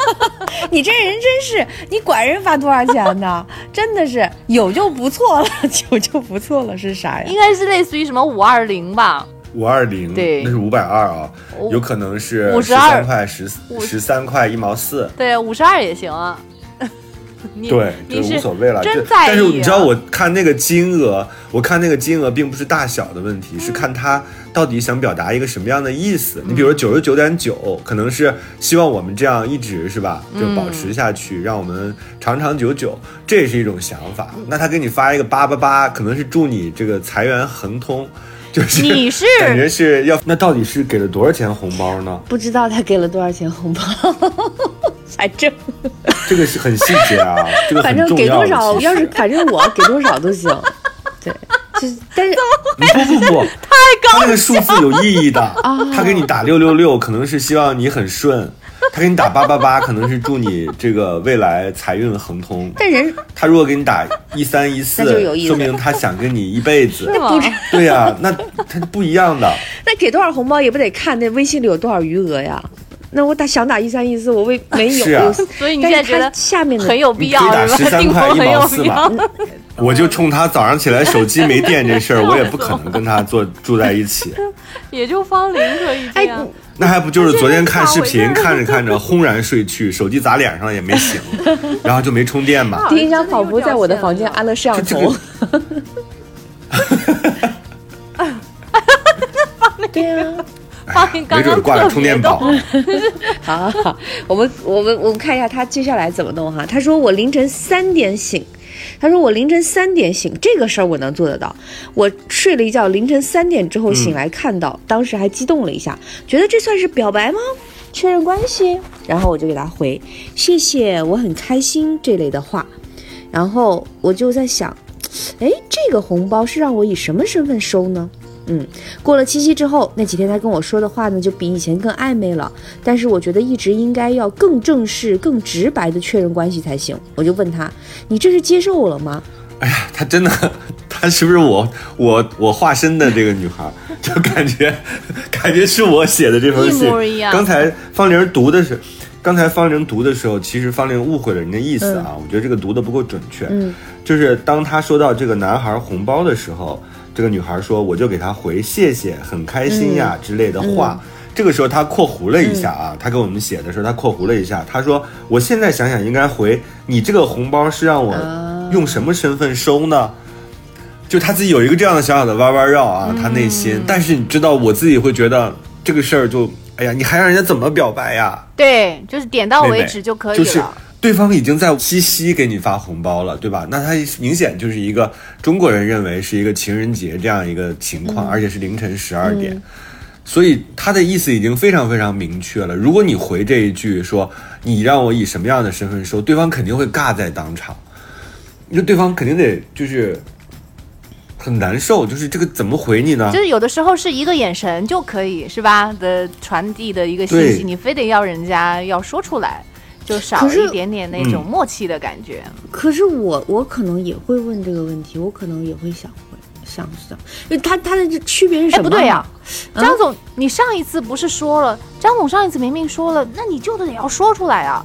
你这人真是，你管人发多少钱呢？真的是有就不错了，有就不错了，是啥呀应？该是类似于什么五二零吧，五二零，对那是五百二啊，有可能是52十三块十十三块一毛四。对，五十二也行啊。你对，你就是无所谓了。这真在意、啊。但是你知道，我看那个金额，我看那个金额并不是大小的问题，是看他到底想表达一个什么样的意思。你比如九十九点九，可能是希望我们这样一直是吧，就保持下去，让我们长长久久，这也是一种想法。那他给你发一个八八八，可能是祝你这个财源亨通。就是你是 感觉是要那到底是给了多少钱红包呢？不知道他给了多少钱红包，反正这个是很细节啊，这个反正。给多少，要是反正我给多少都行。对，就是但是不不不，太高，他那个数字有意义的。他给你打六六六，可能是希望你很顺；他给你打八八八，可能是祝你这个未来财运亨通。但人他如果给你打一三一四那就有意，思说明他想跟你一辈子。吗不知对呀、那他不一样的。那给多少红包也不得看那微信里有多少余额呀？那我打想打一三一四，我为没有，啊所以你现在觉得下面的很有必要打是吧？13订块一婚很有毛四必要。我就冲他早上起来手机没电这事儿，我也不可能跟他坐住在一起。也就方林可以这那还不就是昨天看视频看着看着轰然睡去，手机砸脸上了也没醒，然后就没充电嘛。第一张仿佛在我的房间安了摄像头。对啊，方林刚没准刚挂了充电宝。好 好好，我们我们我们看一下他接下来怎么弄哈。他说我凌晨三点醒，他说我凌晨三点醒，这个事儿我能做得到。我睡了一觉，凌晨三点之后醒来看到，当时还激动了一下，觉得这算是表白吗？确认关系，然后我就给他回谢谢，我很开心这类的话。然后我就在想，哎，这个红包是让我以什么身份收呢？嗯，过了七夕之后，那几天他跟我说的话呢，就比以前更暧昧了。但是我觉得一直应该要更正式、更直白的确认关系才行。我就问他：“你这是接受我了吗哎呀，她真的，她是不是我我我化身的这个女孩？就感觉感觉是我写的这封信。一模一样刚才方玲读的是，刚才方玲读的时候，其实方玲误会了人家意思啊。我觉得这个读的不够准确。嗯，就是当他说到这个男孩红包的时候，这个女孩说：“我就给她回谢谢，很开心呀、之类的话。这个时候她括弧了一下啊，她给我们写的时候她括弧了一下，她说：“我现在想想应该回你这个红包是让我用什么身份收呢？”就他自己有一个这样的小小的弯弯绕啊，他内心。但是你知道，我自己会觉得这个事儿就，哎呀，你还让人家怎么表白呀？对，就是点到为止就可以就是了。对方已经在七夕给你发红包了，对吧？那他明显就是一个中国人认为是一个情人节这样一个情况，而且是凌晨十二点，所以他的意思已经非常非常明确了。如果你回这一句说你让我以什么样的身份收，对方肯定会尬在当场，那对方肯定得就是很难受，就是这个怎么回你呢就？是有的时候是一个眼神就可以是吧的传递的一个信息，你非得要人家要说出来，就少一点点那种嗯默契的感觉。？”可是我我可能也会问这个问题，我可能也会想问想想，因为他他的这区别是什哎，么？不对呀、嗯张总，你上一次不是说了？张总上一次明明说了，那你就得要说出来啊！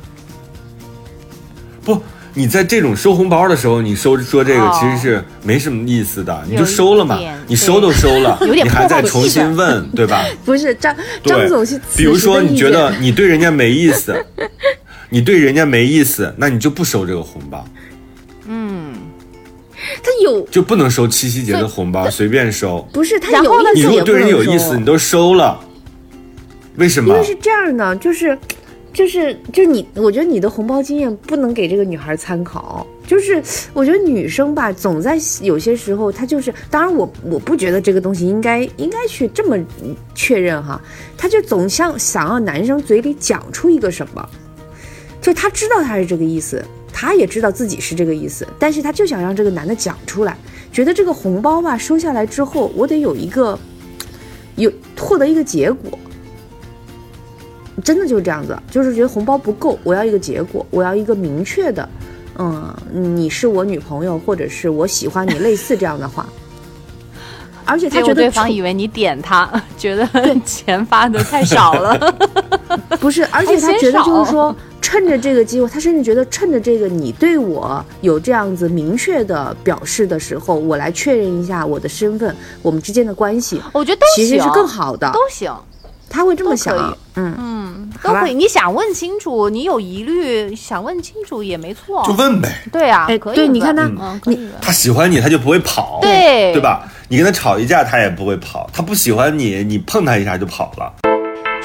不，你在这种收红包的时候，你收说这个哦其实是没什么意思的，你就收了嘛，你收都收了，你还再重新问，对吧？不是张张总是比如说你觉得你对人家没意思，你对人家没意思，那你就不收这个红包，嗯他有就不能收七夕节的红包，随便收。不是他然后呢你如果对人有意思，你都收了，为什么因为？是这样的，就是，就是，就是你，我觉得你的红包经验不能给这个女孩参考。就是我觉得女生吧，总在有些时候，她就是，当然我我不觉得这个东西应该应该去这么嗯确认哈，她就总想想要男生嘴里讲出一个什么，就他知道他是这个意思，他也知道自己是这个意思，但是他就想让这个男的讲出来，觉得这个红包吧收下来之后，我得有一个有获得一个结果。真的就是这样子，就是觉得红包不够，我要一个结果，我要一个明确的，嗯，你是我女朋友，或者是我喜欢你，类似这样的话。而且他觉得对方以为你点他，觉得钱发的太少了。不是，而且他觉得就是说，趁着这个机会，他甚至觉得趁着这个你对我有这样子明确的表示的时候，我来确认一下我的身份，我们之间的关系，我觉得都行，其实是更好的都。行，他会这么想，嗯，嗯，都可以。你想问清楚，你有疑虑，想问清楚也没错。就问呗。对啊，哎可以对你看他嗯，可以他喜欢你，他就不会跑，对对吧？你跟他吵一架，他也不会跑。他不喜欢你，你碰他一下就跑了。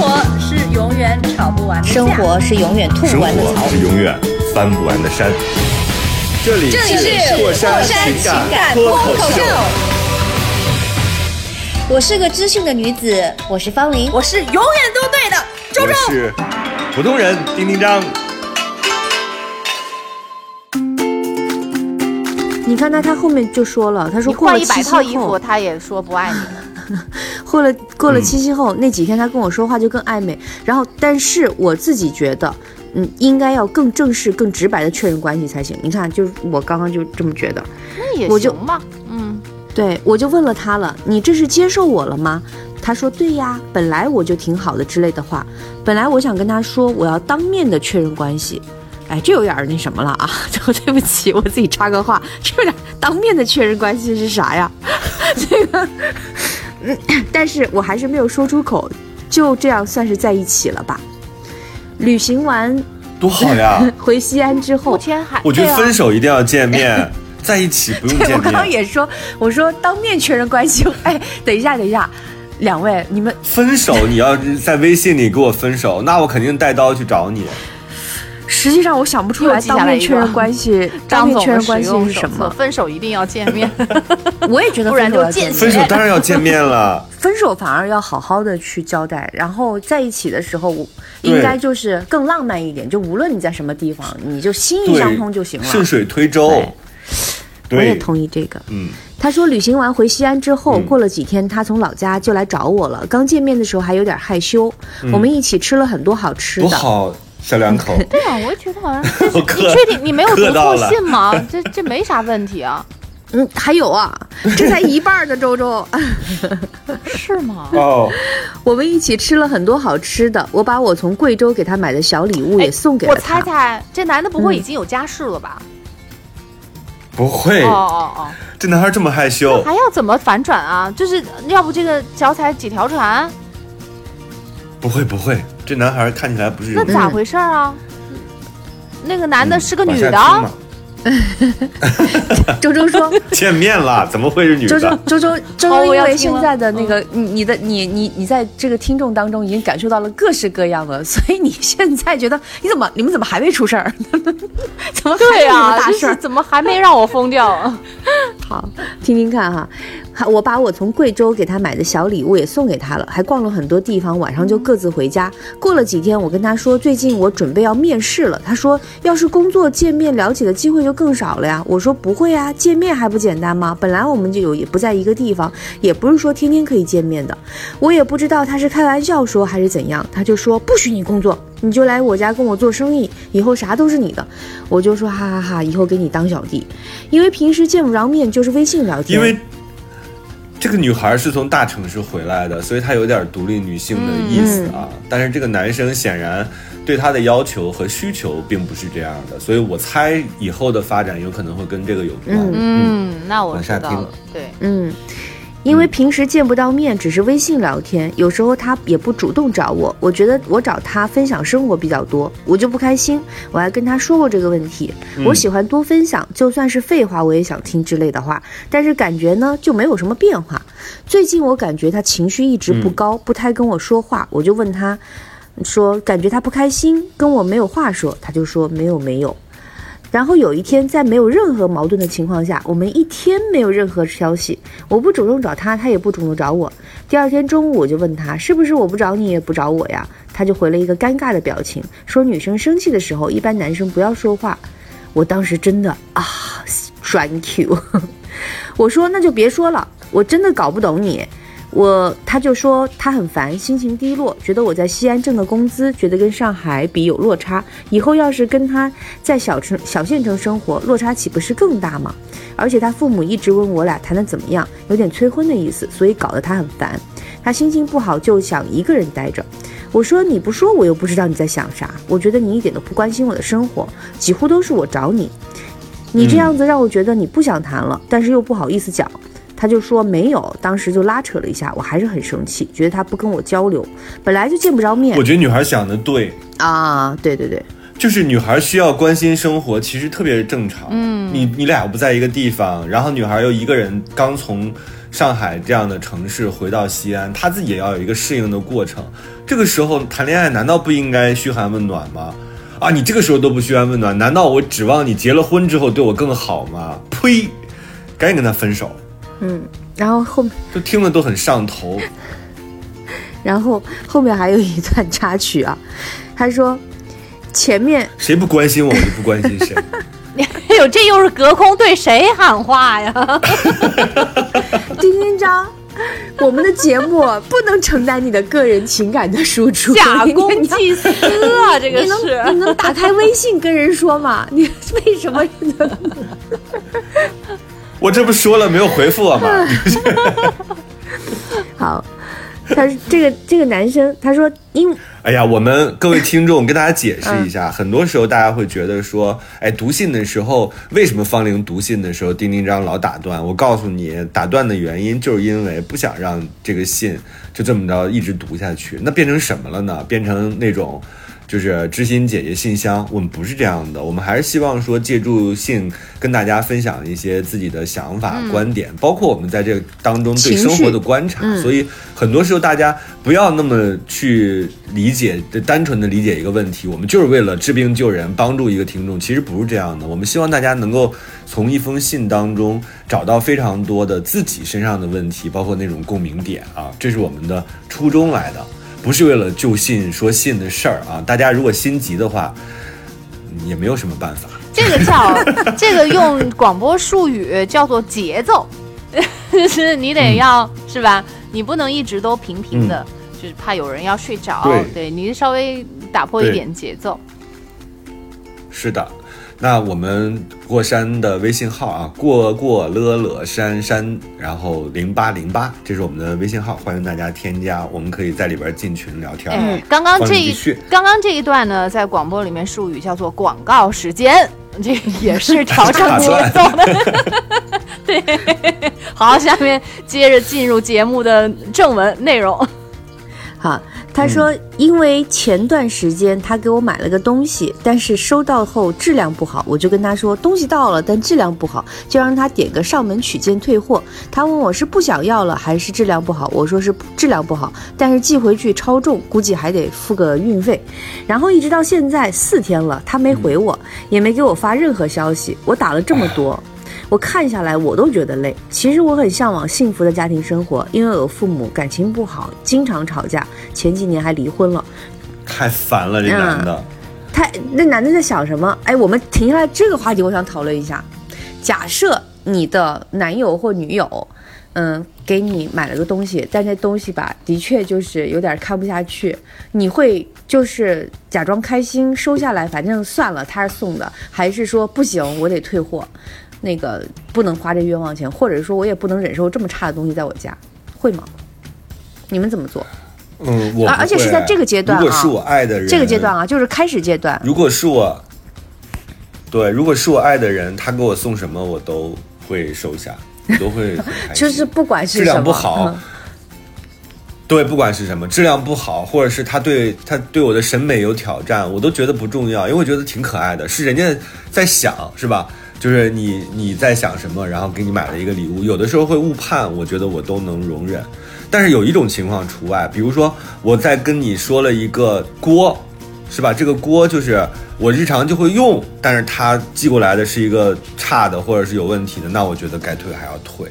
活是永远吵不完的架，生活是永远吐不完的槽活。是永远翻不完的山。这里这里是过山情情感脱口秀，我是个知性的女子，我是方玲。我是永远都对的周周。我是普通人丁丁张。你看他，他后面就说了，他说你换一百套衣服，他也说不爱你了。过了过了七夕后、那几天，他跟我说话就更暧昧。然后，但是我自己觉得，嗯，应该要更正式、更直白的确认关系才行。你看，就是我刚刚就这么觉得。那也我就行吧，嗯，对，我就问了他了，你这是接受我了吗？他说对呀，本来我就挺好的之类的话。本来我想跟他说，我要当面的确认关系。哎，这有点那什么了啊！就 对不起，我自己插个话，这有点当面的确认关系是啥呀？这个，嗯，但是我还是没有说出口，就这样算是在一起了吧。旅行完多好呀！回西安之后目，前还我觉得分手一定要见面，在一起不用对，见我刚刚。也说，我说当面确认关系。哎，等一下，等一下，两位，你们分手你要是在微信里给我分手，那我肯定带刀去找你。实际上我想不出来当面确认关系，当面确认关系是什么？分手一定要见面，我也觉得不然就见血分手当然要见面了，分手反而要好好的去交代，然后在一起的时候，我应该就是更浪漫一点，就无论你在什么地方，你就心意相通就行了。顺水推舟。我也，同意这个。嗯，他说旅行完回西安之后，嗯过了几天，他从老家就来找我了。刚见面的时候还有点害羞，我们一起吃了很多好吃的。多好，小两口。对啊，我也觉得好像 你确定你没有读错信吗？这这没啥问题啊，嗯，还有啊，这才一半儿呢，周周。是吗？哦，我们一起吃了很多好吃的，我把我从贵州给他买的小礼物也送给了我猜。猜，这男的不会嗯已经有家室了吧？不会哦，哦哦，这男孩这么害羞，还要怎么反转啊？就是要不这个脚踩几条船，不会不会，这男孩看起来不是那咋回事啊？那个男的是个女的，周周说，见面了，怎么会是女周周的？周周周哦周，因为现在的那个你你的你你你在这个听众当中已经感受到了各式各样的，所以你现在觉得你怎么你们怎么还没出事儿？怎么还对有这么啊，就是大事儿？怎么还没让我疯掉？好，听听看哈。我把我从贵州给他买的小礼物也送给他了，还逛了很多地方，晚上就各自回家。过了几天，我跟他说，最近我准备要面试了。他说，要是工作见面了解的机会就更少了呀。我说不会啊，见面还不简单吗？本来我们就有也不在一个地方，也不是说天天可以见面的。我也不知道他是开玩笑说还是怎样，他就说不许你工作，你就来我家跟我做生意，以后啥都是你的。我就说哈哈哈，以后给你当小弟，因为平时见不着面，就是微信聊天。因为这个女孩是从大城市回来的，所以她有点独立女性的意思啊。但是这个男生显然对她的要求和需求并不是这样的，所以我猜以后的发展有可能会跟这个有关。嗯嗯，那我知道了。对，嗯，因为平时见不到面，只是微信聊天，有时候他也不主动找我。我觉得我找他分享生活比较多，我就不开心。我还跟他说过这个问题，我喜欢多分享，就算是废话我也想听之类的话。但是感觉呢就没有什么变化。最近我感觉他情绪一直不高，不太跟我说话，我就问他。说感觉他不开心，跟我没有话说，他就说没有没有。然后有一天，在没有任何矛盾的情况下，我们一天没有任何消息，我不主动找他，他也不主动找我。第二天中午我就问他，是不是我不找你也不找我呀？他就回了一个尴尬的表情，说女生生气的时候，一般男生不要说话。我当时真的啊，thank you。我说那就别说了，我真的搞不懂你。我他就说他很烦，心情低落，觉得我在西安挣的工资，觉得跟上海比有落差。以后要是跟他在小城小县城生活，落差岂不是更大吗？而且他父母一直问我俩谈的怎么样，有点催婚的意思，所以搞得他很烦。他心情不好，就想一个人待着。我说你不说，我又不知道你在想啥。我觉得你一点都不关心我的生活，几乎都是我找你。你这样子让我觉得你不想谈了，但是又不好意思讲。他就说没有，当时就拉扯了一下，我还是很生气，觉得他不跟我交流，本来就见不着面我觉得女孩想的对，啊，对对对，就是女孩需要关心生活，其实特别正常。嗯，你你俩不在一个地方，然后女孩又一个人刚从上海这样的城市回到西安，她自己也要有一个适应的过程。这个时候谈恋爱难道不应该嘘寒问暖吗？啊，你这个时候都不嘘寒问暖，难道我指望你结了婚之后对我更好吗？呸！赶紧跟他分手，嗯，然后后面，就听了都很上头。然后后面还有一段插曲啊，他说前面谁不关心我，我就不关心谁。哎呦，这又是隔空对谁喊话呀？丁丁章，我们的节目不能承担你的个人情感的输出，假公济私啊，这个你能你。能打开微信跟人说吗？你为什么？我这不说了没有回复我吗？好，他这个这个男生，他说因 哎呀，我们各位听众跟大家解释一下，很多时候大家会觉得说，哎，读信的时候为什么方玲读信的时候丁丁张老打断？我告诉你，打断的原因就是因为不想让这个信就这么着一直读下去，那变成什么了呢？变成那种。就是知心姐姐信箱，我们不是这样的，我们还是希望说借助信跟大家分享一些自己的想法、观点，包括我们在这个当中对生活的观察。所以很多时候大家不要那么去理解，单纯的理解一个问题，我们就是为了治病救人，帮助一个听众，其实不是这样的。我们希望大家能够从一封信当中找到非常多的自己身上的问题，包括那种共鸣点啊，这是我们的初衷来的。不是为了就信说信的事儿啊！大家如果心急的话，也没有什么办法。这个叫 这个用广播术语叫做节奏，就 是你得要、是吧？你不能一直都平平的，就是怕有人要睡着。对你稍微打破一点节奏。是的，那我们过山的微信号啊，过过乐乐山山，然后零八零八，这是我们的微信号，欢迎大家添加，我们可以在里边进群聊天。哎，刚刚这一刚刚这一段呢，在广播里面术语叫做广告时间，这也是调整节奏的。对，好，下面接着进入节目的正文内容。好，他说，因为前段时间他给我买了个东西，但是收到后质量不好，我就跟他说东西到了，但质量不好，就让他点个上门取件退货。他问我是不想要了还是质量不好，我说是质量不好，但是寄回去超重，估计还得付个运费。然后一直到现在四天了，他没回我，也没给我发任何消息。我打了这么多。我看下来，我都觉得累。其实我很向往幸福的家庭生活，因为我父母感情不好，经常吵架，前几年还离婚了。太烦了，这男的。他那男的在想什么？哎，我们停下来这个话题，我想讨论一下。假设你的男友或女友，嗯，给你买了个东西，但这东西吧，的确就是有点看不下去，你会就是假装开心收下来，反正算了，他是送的，还是说不行，我得退货？那个不能花这冤枉钱，或者说我也不能忍受这么差的东西在我家，会吗？你们怎么做？嗯，我而而且是在这个阶段啊如果是我爱的人，这个阶段啊，就是开始阶段。如果是我，对，如果是我爱的人，他给我送什么，我都会收下，我都会。就是不管是质量不好，嗯对，不管是什么，质量不好，或者是他对他对我的审美有挑战，我都觉得不重要，因为我觉得挺可爱的，是人家在想，是吧？就是你你在想什么，然后给你买了一个礼物，有的时候会误判，我觉得我都能容忍。但是有一种情况除外，比如说我在跟你说了一个锅，是吧？这个锅就是我日常就会用，但是它寄过来的是一个差的或者是有问题的，那我觉得该退还要退。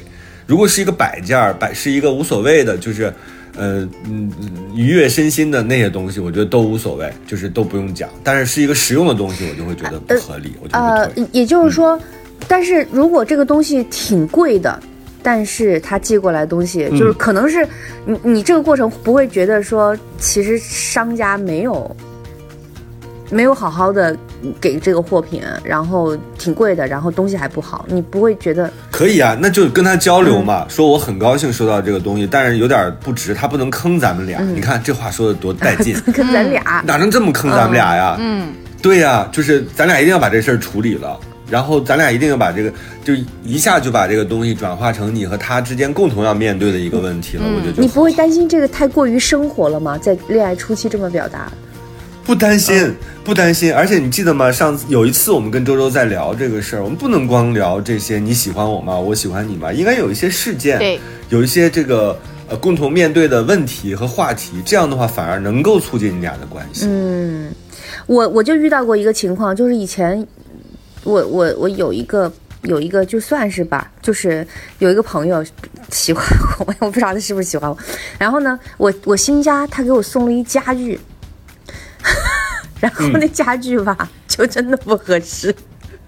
如果是一个摆件儿，摆是一个无所谓的，就是，呃，嗯，愉悦身心的那些东西，我觉得都无所谓，就是都不用讲。但是是一个实用的东西，我就会觉得不合理，我觉得呃。，也就是说，但是如果这个东西挺贵的，但是他寄过来的东西，就是嗯可能是你你这个过程不会觉得说，其实商家没有没有好好的给这个货品，然后挺贵的，然后东西还不好，你不会觉得可以啊，那就跟他交流嗯嘛，说我很高兴收到这个东西，但是有点不值，他不能坑咱们俩。嗯你看这话说的多带劲，坑咱俩、哪能这么坑咱们俩呀？嗯，对呀、就是咱俩一定要把这事儿处理了，然后咱俩一定要把这个，就一下就把这个东西转化成你和他之间共同要面对的一个问题了。我觉得就你不会担心这个太过于生活了吗？在恋爱初期这么表达，不担心，嗯不担心。而且你记得吗？上次有一次我们跟周周在聊这个事儿，我们不能光聊这些你喜欢我吗？我喜欢你吗？应该有一些事件，对，有一些这个呃共同面对的问题和话题，这样的话反而能够促进你俩的关系。嗯，我我就遇到过一个情况，就是以前我我我有一个有一个就算是吧，就是有一个朋友喜欢我，我不知道他是不是喜欢我。然后呢，我我新家他给我送了一家具，然后那家具吧、就真的不合适，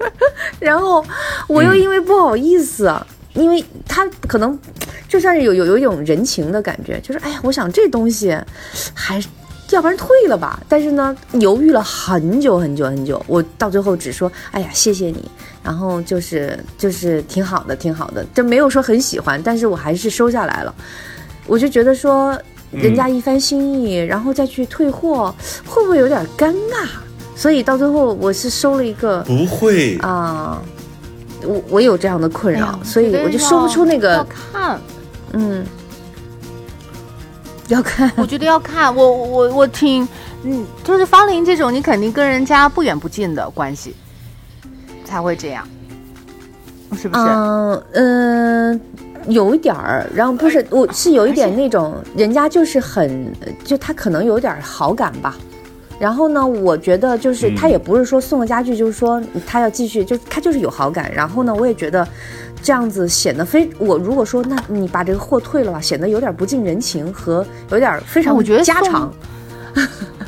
然后我又因为不好意思。因为他可能就算是有有有一种人情的感觉，就是哎呀，我想这东西还是。要不然退了吧，但是呢，犹豫了很久很久很久，我到最后只说，哎呀，谢谢你，然后就是就是挺好的，挺好的，就没有说很喜欢，但是我还是收下来了。我就觉得说，人家一番心意，然后再去退货，会不会有点尴尬？所以到最后我是收了一个，不会啊，我我有这样的困扰，所以我就说说不出那个要，看，嗯。要看，我觉得要看。我我我挺，嗯，就是方林这种，你肯定跟人家不远不近的关系，才会这样，是不是？嗯嗯，有一点儿，然后不是，我是有一点那种，人家就是很，就他可能有点好感吧。然后呢，我觉得就是他也不是说送个家具，就是说他要继续，就他就是有好感。然后呢，我也觉得。这样子显得非我如果说，那你把这个货退了吧，显得有点不近人情和有点非常我觉得家常。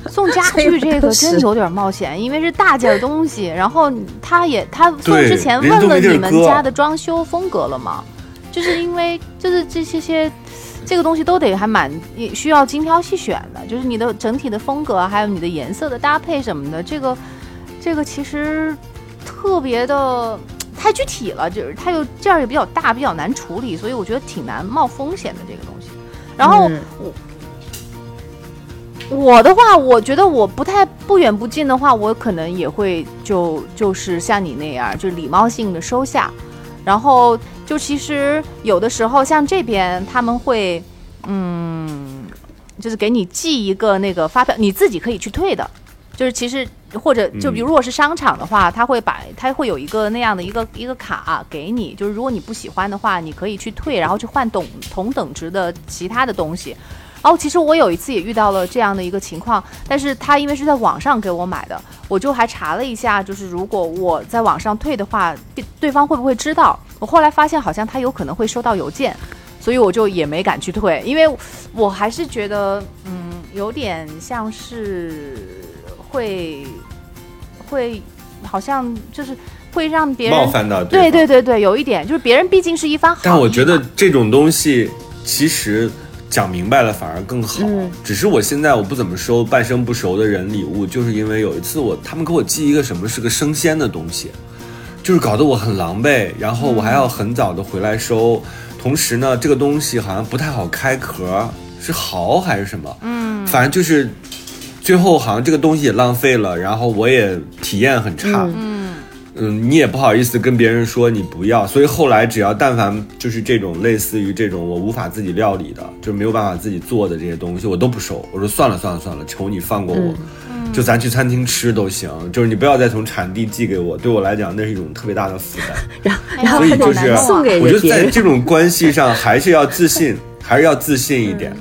送家 具这个真有点冒险，因为是大件东西。然后他也他送之前问了你们家的装修风格了吗？就是因为就是这些些这个东西都得还蛮需要精挑细选的，就是你的整体的风格还有你的颜色的搭配什么的，这个这个其实特别的。太具体了，就是它又件儿也比较大，比较难处理，所以我觉得挺难冒风险的这个东西。然后我我的话，我觉得我不太不远不近的话，我可能也会就就是像你那样，就礼貌性的收下。然后就其实有的时候像这边他们会，嗯，就是给你寄一个那个发票，你自己可以去退的。就是其实或者就比如如果是商场的话，他会把他会有一个那样的一个一个卡给你，就是如果你不喜欢的话，你可以去退，然后去换等同等值的其他的东西。然后其实我有一次也遇到了这样的一个情况，但是他因为是在网上给我买的，我就还查了一下，就是如果我在网上退的话，对方会不会知道？我后来发现好像他有可能会收到邮件，所以我就也没敢去退，因为我还是觉得嗯有点像是。会，会，好像就是会让别人冒犯到对对对对，有一点就是别人毕竟是一番好。但我觉得这种东西其实讲明白了反而更好。只是我现在我不怎么收半生不熟的人礼物，就是因为有一次我他们给我寄一个什么是个生鲜的东西，就是搞得我很狼狈，然后我还要很早的回来收。同时呢，这个东西好像不太好开壳，是蚝还是什么？嗯，反正就是。最后好像这个东西也浪费了，然后我也体验很差，嗯嗯，你也不好意思跟别人说你不要，所以后来只要但凡就是这种类似于这种我无法自己料理的，就是没有办法自己做的这些东西，我都不收。我说算了算了算了，求你放过我，就咱去餐厅吃都行，就是你不要再从产地寄给我，对我来讲那是一种特别大的负担。然后所以就是送给我觉得在这种关系上还是要自信，还是要自信一点，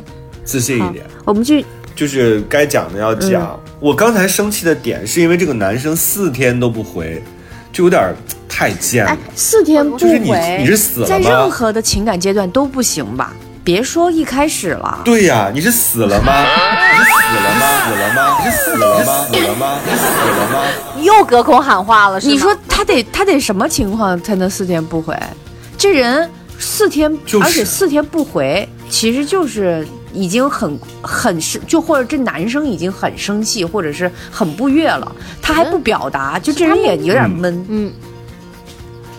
自信一点。我们去。就是该讲的要讲。我刚才生气的点是因为这个男生四天都不回，就有点太贱了。四天不回，你你是死了吗？在任何的情感阶段都不行吧？别说一开始了。对呀，你是死了吗？你是死了吗？死了吗？你是死了吗？死了吗？你死了吗？你又隔空喊话了，你说他得他得什么情况才能四天不回？这人四天，而且四天不回，其实就是。已经很很生，就或者这男生已经很生气，或者是很不悦了，他还不表达，就这人也有点闷。嗯，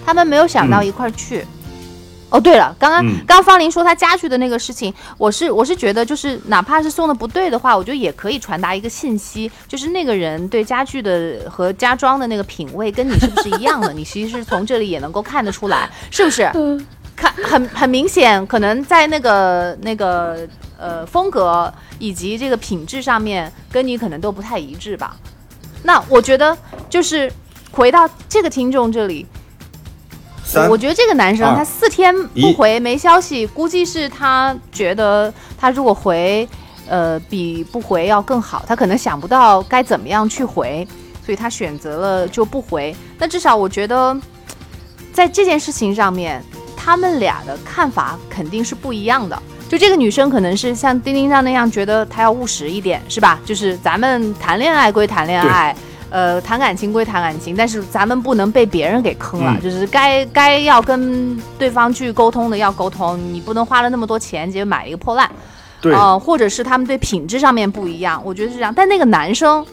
他们没有想到一块儿去。哦，对了，刚刚刚方林说他家具的那个事情，我是我是觉得，就是哪怕是送的不对的话，我觉得也可以传达一个信息，就是那个人对家具的和家装的那个品味跟你是不是一样的？你其实是从这里也能够看得出来，是不是？看很很明显，可能在那个那个。呃，风格以及这个品质上面跟你可能都不太一致吧？那我觉得就是回到这个听众这里，我觉得这个男生他四天不回没消息，估计是他觉得他如果回，呃，比不回要更好。他可能想不到该怎么样去回，所以他选择了就不回。那至少我觉得，在这件事情上面，他们俩的看法肯定是不一样的。就这个女生可能是像钉钉上那样觉得她要务实一点，是吧？就是咱们谈恋爱归谈恋爱，呃，谈感情归谈感情，但是咱们不能被别人给坑了，嗯就是该该要跟对方去沟通的要沟通，你不能花了那么多钱，结果买一个破烂。对，呃，或者是他们对品质上面不一样，我觉得是这样。但那个男生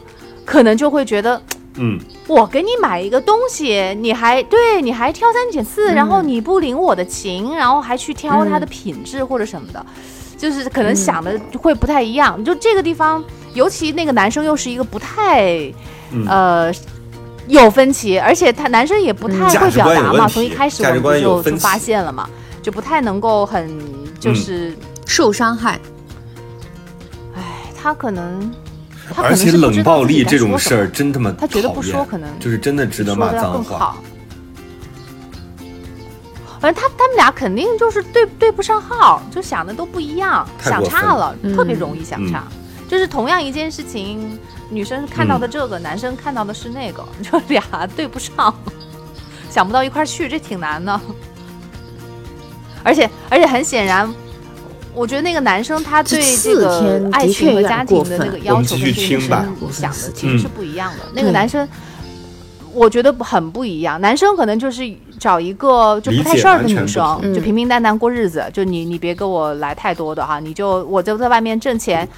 可能就会觉得，嗯，我给你买一个东西，你还对你还挑三拣四，然后你不领我的情，然后还去挑它的品质或者什么的，就是可能想的会不太一样。就这个地方，尤其那个男生又是一个不太，嗯。呃。有分歧，而且他男生也不太会表达嘛，从一开始我们就就发现了嘛，就不太能够很嗯就是，受伤害，哎，他可能，而且冷暴力这种事儿真他妈他觉得讨厌不说可能就是真的值得骂脏话。反正他他们俩肯定就是对对不上号，就想的都不一样，想太过分差了，嗯特别容易想差。就是同样一件事情，女生看嗯到的这个，男生看到的是那个，就俩对不上，想不到一块儿去，这挺难的。而且而且很显然，我觉得那个男生他对这个爱情和家庭的那个要求跟这个女生想的其嗯实是不一样的。那个男生。我觉得很不一样，男生可能就是找一个就不太事儿的女生，就平平淡淡过日子。就你你别给我来太多的哈，你就我就在外面挣钱。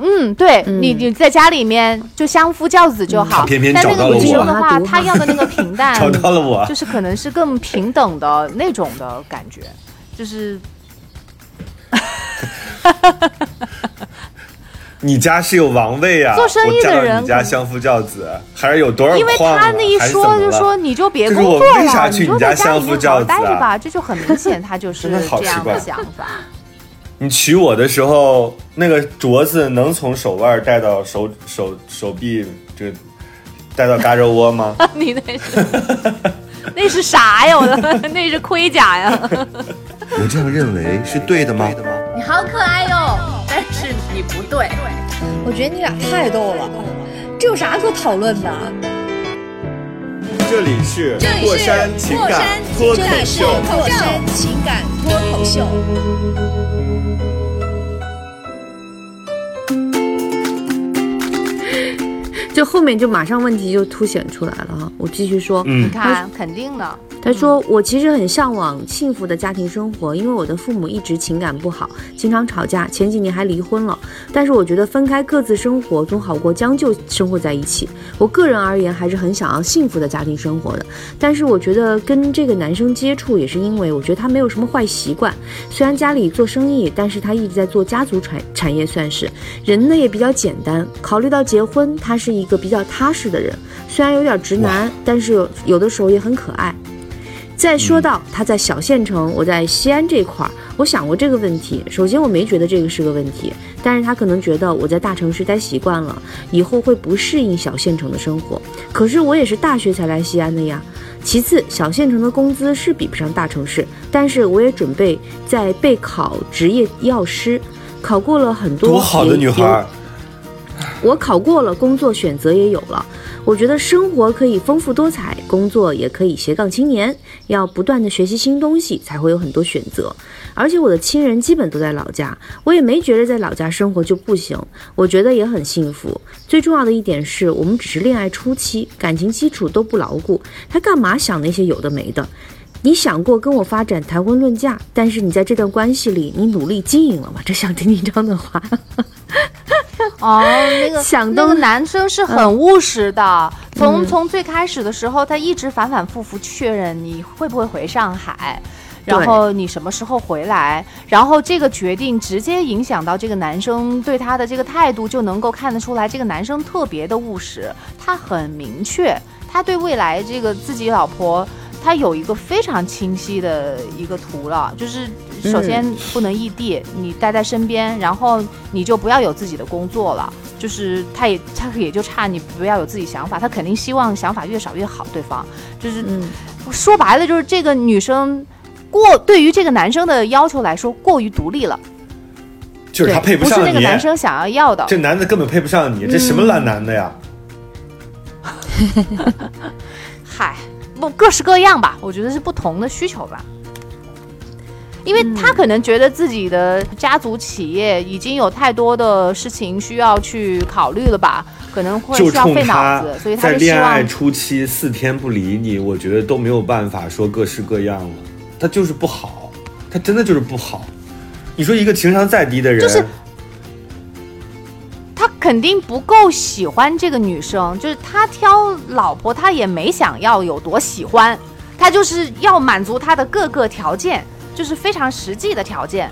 嗯，对、嗯你你在家里面就相夫教子就好。他偏偏但那个女生的话，她要的那个平淡，找到了我就是可能是更平等的那种的感觉，就是 你家是有王位啊、做生意的人你家相夫教子，还是有多少因为他那一说就说你就别工作为啥了，你就去你家相夫教子好待着啊吧，这就很明显，他就是 这样的想法。你娶我的时候，那个镯子能从手腕戴到手手手臂，这戴到胳肢窝吗？你那是 那是啥呀？我的 那是盔甲呀！我这样认为是对的吗？你好可爱哟，但是你不对。我觉得你俩太逗了，这有啥可讨论的？这里是这里是过山情感脱口这里是，过山情感脱口秀。就后面就马上问题就凸显出来了哈，我继续说，嗯你看，肯定的。他说：“我其实很向往幸福的家庭生活，因为我的父母一直情感不好，经常吵架，前几年还离婚了。但是我觉得分开各自生活总好过将就生活在一起。我个人而言还是很想要幸福的家庭生活的。但是我觉得跟这个男生接触也是因为我觉得他没有什么坏习惯，虽然家里做生意，但是他一直在做家族产产业，算是人呢也比较简单。考虑到结婚，他是一个比较踏实的人，虽然有点直男，但是有有的时候也很可爱。”再说到他在小县城，我在西安这块儿，我想过这个问题。首先，我没觉得这个是个问题，但是他可能觉得我在大城市待习惯了，以后会不适应小县城的生活。可是我也是大学才来西安的呀。其次，小县城的工资是比不上大城市，但是我也准备在备考职业药师，考过了很多，多好的女孩儿！我考过了，工作选择也有了。我觉得生活可以丰富多彩，工作也可以斜杠青年，要不断的学习新东西，才会有很多选择。而且我的亲人基本都在老家，我也没觉得在老家生活就不行，我觉得也很幸福。最重要的一点是我们只是恋爱初期，感情基础都不牢固，他干嘛想那些有的没的？你想过跟我发展谈婚论嫁，但是你在这段关系里，你努力经营了吗？这像丁丁章的话。哦，那个想都那个男生是很务实的，从从最开始的时候，他一直反反复复确认你会不会回上海。然后你什么时候回来？然后这个决定直接影响到这个男生对他的这个态度，就能够看得出来，这个男生特别的务实，他很明确，他对未来这个自己老婆，他有一个非常清晰的一个图了，就是首先不能异地，你待在身边，然后你就不要有自己的工作了，就是他也他也就差你不要有自己想法，他肯定希望想法越少越好，对方。就是嗯，说白了就是这个女生过对于这个男生的要求来说过于独立了，就是他配不上，不是那个，男生想要要的。这男的根本配不上你，这什么烂男的呀？嗨，不各式各样吧，我觉得是不同的需求吧。因为他可能觉得自己的家族企业已经有太多的事情需要去考虑了吧，可能会需要费脑子，所以他在恋爱初期四天不理你，我觉得都没有办法说各式各样了，他就是不好，他真的就是不好。你说一个情商再低的人，就是他肯定不够喜欢这个女生，就是他挑老婆，他也没想要有多喜欢，他就是要满足他的各个条件，就是非常实际的条件。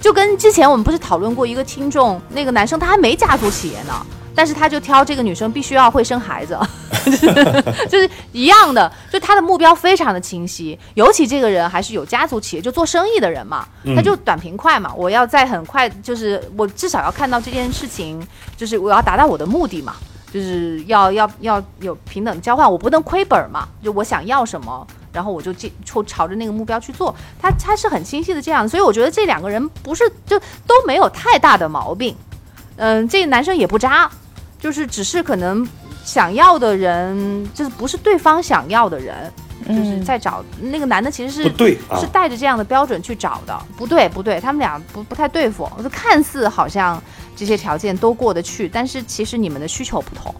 就跟之前我们不是讨论过一个听众，那个男生他还没家族企业呢，但是他就挑这个女生必须要会生孩子，就 是就是一样的，就他的目标非常的清晰，尤其这个人还是有家族企业，就做生意的人嘛，他就短平快嘛，我要在很快，就是我至少要看到这件事情，就是我要达到我的目的嘛。就是要要要有平等交换，我不能亏本嘛。就我想要什么，然后我就进朝朝着那个目标去做。他他是很清晰的这样，所以我觉得这两个人不是就都没有太大的毛病。嗯，这个男生也不渣，就是只是可能想要的人就是不是对方想要的人，就是在找那个男的其实是不对啊是带着这样的标准去找的，不对不对，他们俩不不太对付，就看似好像这些条件都过得去，但是其实你们的需求不同。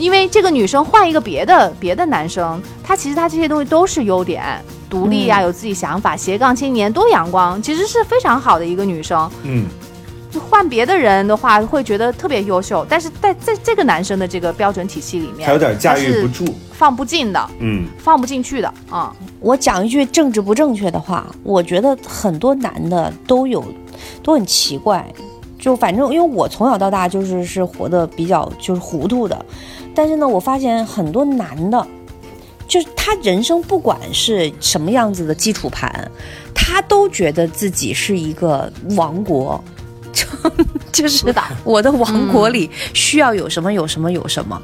因为这个女生换一个别的别的男生，他其实他这些东西都是优点，独立呀、有自己想法，斜杠青年，多阳光，其实是非常好的一个女生。嗯，就换别的人的话，会觉得特别优秀，但是在在这个男生的这个标准体系里面，他有点驾驭不住。放不进的，嗯，放不进去的啊、我讲一句政治不正确的话，我觉得很多男的都有都很奇怪，就反正因为我从小到大就是是活得比较就是糊涂的，但是呢，我发现很多男的，就是他人生不管是什么样子的基础盘，他都觉得自己是一个王国，就 就是我的王国里需要有什么有什么有什么。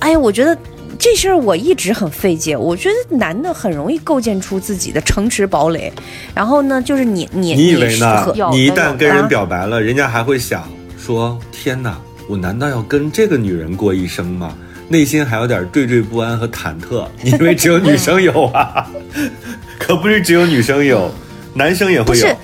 哎呀，我觉得这事儿我一直很费解。我觉得男的很容易构建出自己的城池堡垒，然后呢，就是你你你以为呢你一旦跟人表白了，人家还会想说：“天哪，我难道要跟这个女人过一生吗？”内心还有点惴惴不安和忐忑。你以为只有女生有啊？可不是只有女生有，男生也会有是。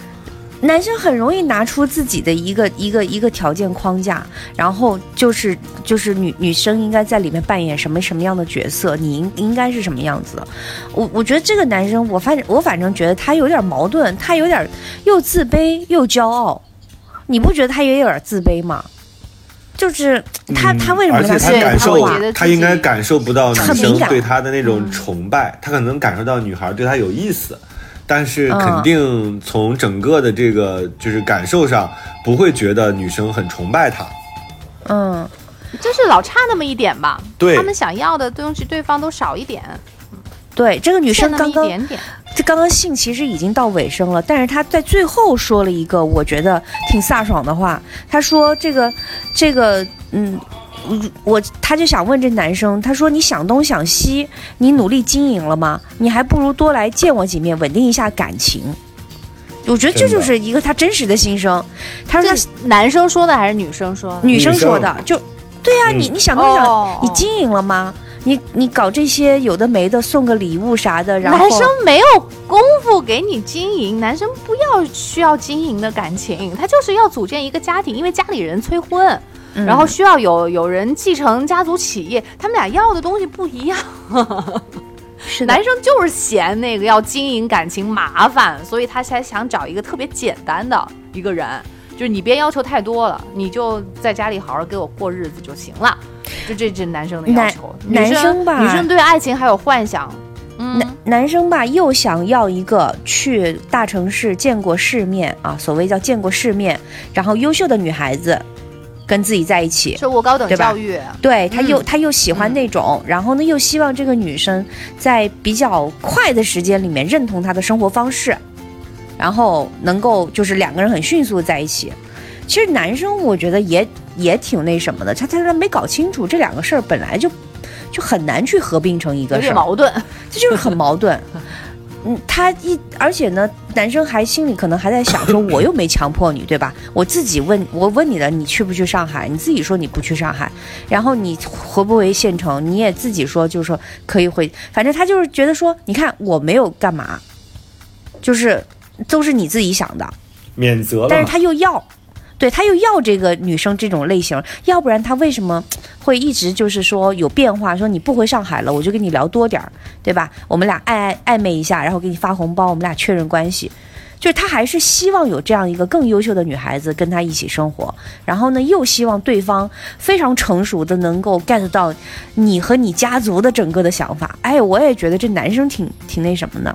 男生很容易拿出自己的一个一个一个条件框架，然后就是就是女女生应该在里面扮演什么什么样的角色，你应应该是什么样子。我我觉得这个男生，我反正我反正觉得他有点矛盾，他有点又自卑又骄傲，你不觉得他也有点自卑吗？就是他、嗯他为什么而且他感受？他应该感受不到女生对他的那种崇拜，他可能感受到女孩对他有意思，但是嗯肯定从整个的这个就是感受上，不会觉得女生很崇拜他。嗯，就是老差那么一点吧。对他们想要的东西，对方都少一点，对，这个女生刚刚一点点。这刚刚信其实已经到尾声了，但是他在最后说了一个我觉得挺飒爽的话。他说：“这个，这个，嗯，嗯我他就想问这男生，他说你想东想西，你努力经营了吗？你还不如多来见我几面，稳定一下感情。”我觉得这就是一个他真实的心声。他说他男生说的还是女生说的？女生说的，就对呀、嗯你你想东想，哦你经营了吗？你你搞这些有的没的，送个礼物啥的，然后男生没有功夫给你经营，男生不要需要经营的感情，他就是要组建一个家庭，因为家里人催婚，嗯然后需要有有人继承家族企业，他们俩要的东西不一样。是男生就是嫌那个要经营感情麻烦，所以他才想找一个特别简单的一个人，就是你别要求太多了，你就在家里好好给我过日子就行了。就这这男生的要求，男女生生吧女生对爱情还有幻想，嗯，男男生吧，又想要一个去大城市见过世面啊，所谓叫见过世面，然后优秀的女孩子跟自己在一起。受过高等教育，对他又、嗯他又喜欢那种，然后呢又希望这个女生在比较快的时间里面认同他的生活方式，然后能够就是两个人很迅速的在一起。其实男生我觉得也也挺那什么的，他他他没搞清楚这两个事儿本来就就很难去合并成一个事儿。矛盾。这就是很矛盾。嗯，他一而且呢，男生还心里可能还在想说，我又没强迫你，对吧？我自己问我问你的，你去不去上海？你自己说你不去上海，然后你回不回县城？你也自己说，就是说可以回，反正他就是觉得说，你看我没有干嘛，就是都是你自己想的，免责了但是。他又要，对他又要这个女生这种类型，要不然他为什么会一直就是说有变化？说你不回上海了，我就跟你聊多点儿，对吧？我们俩暧暧暧昧一下，然后给你发红包，我们俩确认关系。就是他还是希望有这样一个更优秀的女孩子跟他一起生活，然后呢，又希望对方非常成熟的能够 get 到你和你家族的整个的想法。哎，我也觉得这男生挺挺那什么的，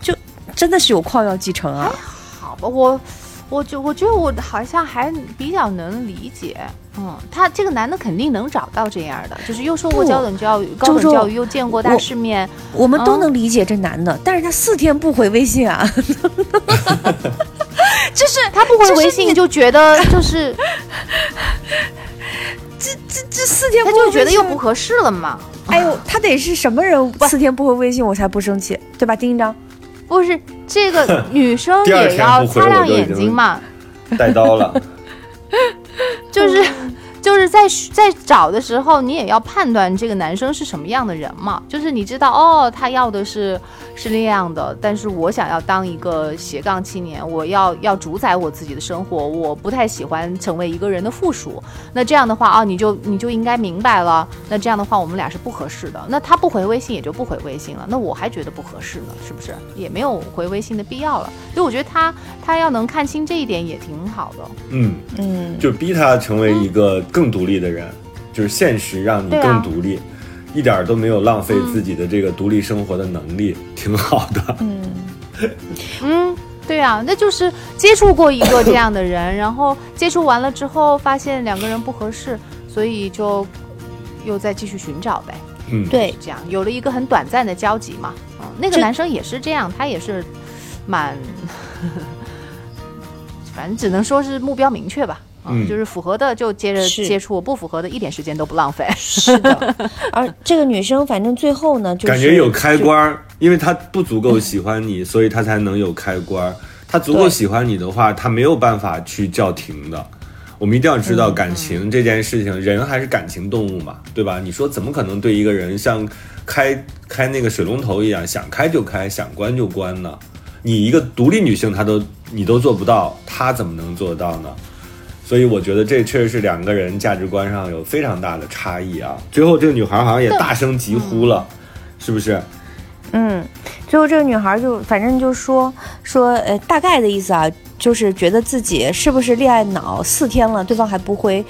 就真的是有矿要继承啊。好吧，我我就我觉得我好像还比较能理解。嗯，他这个男的肯定能找到这样的，就是又受过高等教育，高等教育又见过大世面，我们都嗯能理解这男的，但是他四天不回微信啊 就是他不回微信你就觉得就是 这这这四天他就觉得又不合适了嘛。哎呦，他得是什么人四天不回微信我才不生气，对吧？丁一章，不是这个 女生也要擦亮眼睛嘛，带刀了。就是就是在在找的时候，你也要判断这个男生是什么样的人嘛。就是你知道哦，他要的是是那样的，但是我想要当一个斜杠青年，我要要主宰我自己的生活，我不太喜欢成为一个人的附属。那这样的话啊，你就你就应该明白了。那这样的话，我们俩是不合适的。那他不回微信也就不回微信了。那我还觉得不合适呢，是不是？也没有回微信的必要了。所以我觉得他他要能看清这一点也挺好的。嗯，嗯，就逼他成为一个更独立的人，就是现实让你更独立，一点儿都没有浪费自己的这个独立生活的能力，挺好的。嗯嗯，对啊，那就是接触过一个这样的人，然后接触完了之后发现两个人不合适，所以就又再继续寻找呗。嗯，对是，这样有了一个很短暂的交集嘛。嗯，那个男生也是这样，他也是蛮，反正只能说是目标明确吧。嗯就是符合的就接着接触，不符合的一点时间都不浪费。是的。而这个女生，反正最后呢，就是感觉有开关儿，因为她不足够喜欢你，所以她才能有开关儿。他足够喜欢你的话，她没有办法去叫停的。我们一定要知道，感情这件事情，人还是感情动物嘛，对吧？你说怎么可能对一个人像开开那个水龙头一样，想开就开，想关就关呢？你一个独立女性，她都你都做不到，她怎么能做到呢？所以我觉得这确实是两个人价值观上有非常大的差异啊。最后这个女孩好像也大声疾呼了，是不是？嗯，最后这个女孩就反正就说说，呃，大概的意思啊，就是觉得自己是不是恋爱脑，四天了，对方还不回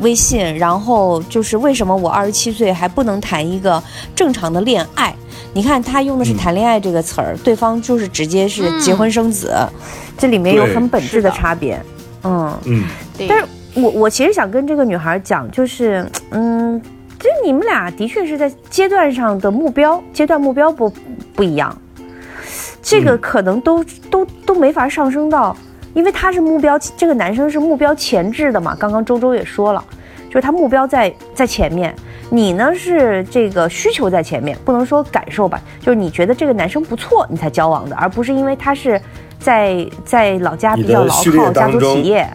微信，然后就是为什么我二十七岁还不能谈一个正常的恋爱？你看她用的是“嗯谈恋爱”这个词儿，对方就是直接是嗯结婚生子，这里面有很本质的的差别。嗯，嗯，对。但是我我其实想跟这个女孩讲，就是嗯，就你们俩的确是在阶段上的目标阶段目标不不一样，这个嗯可能都、都都没法上升到，因为他是目标，这个男生是目标前置的嘛。刚刚周周也说了，就是他目标在在前面，你呢是这个需求在前面，不能说感受吧，就是你觉得这个男生不错，你才交往的，而不是因为他是在在老家比较牢靠，家族企业。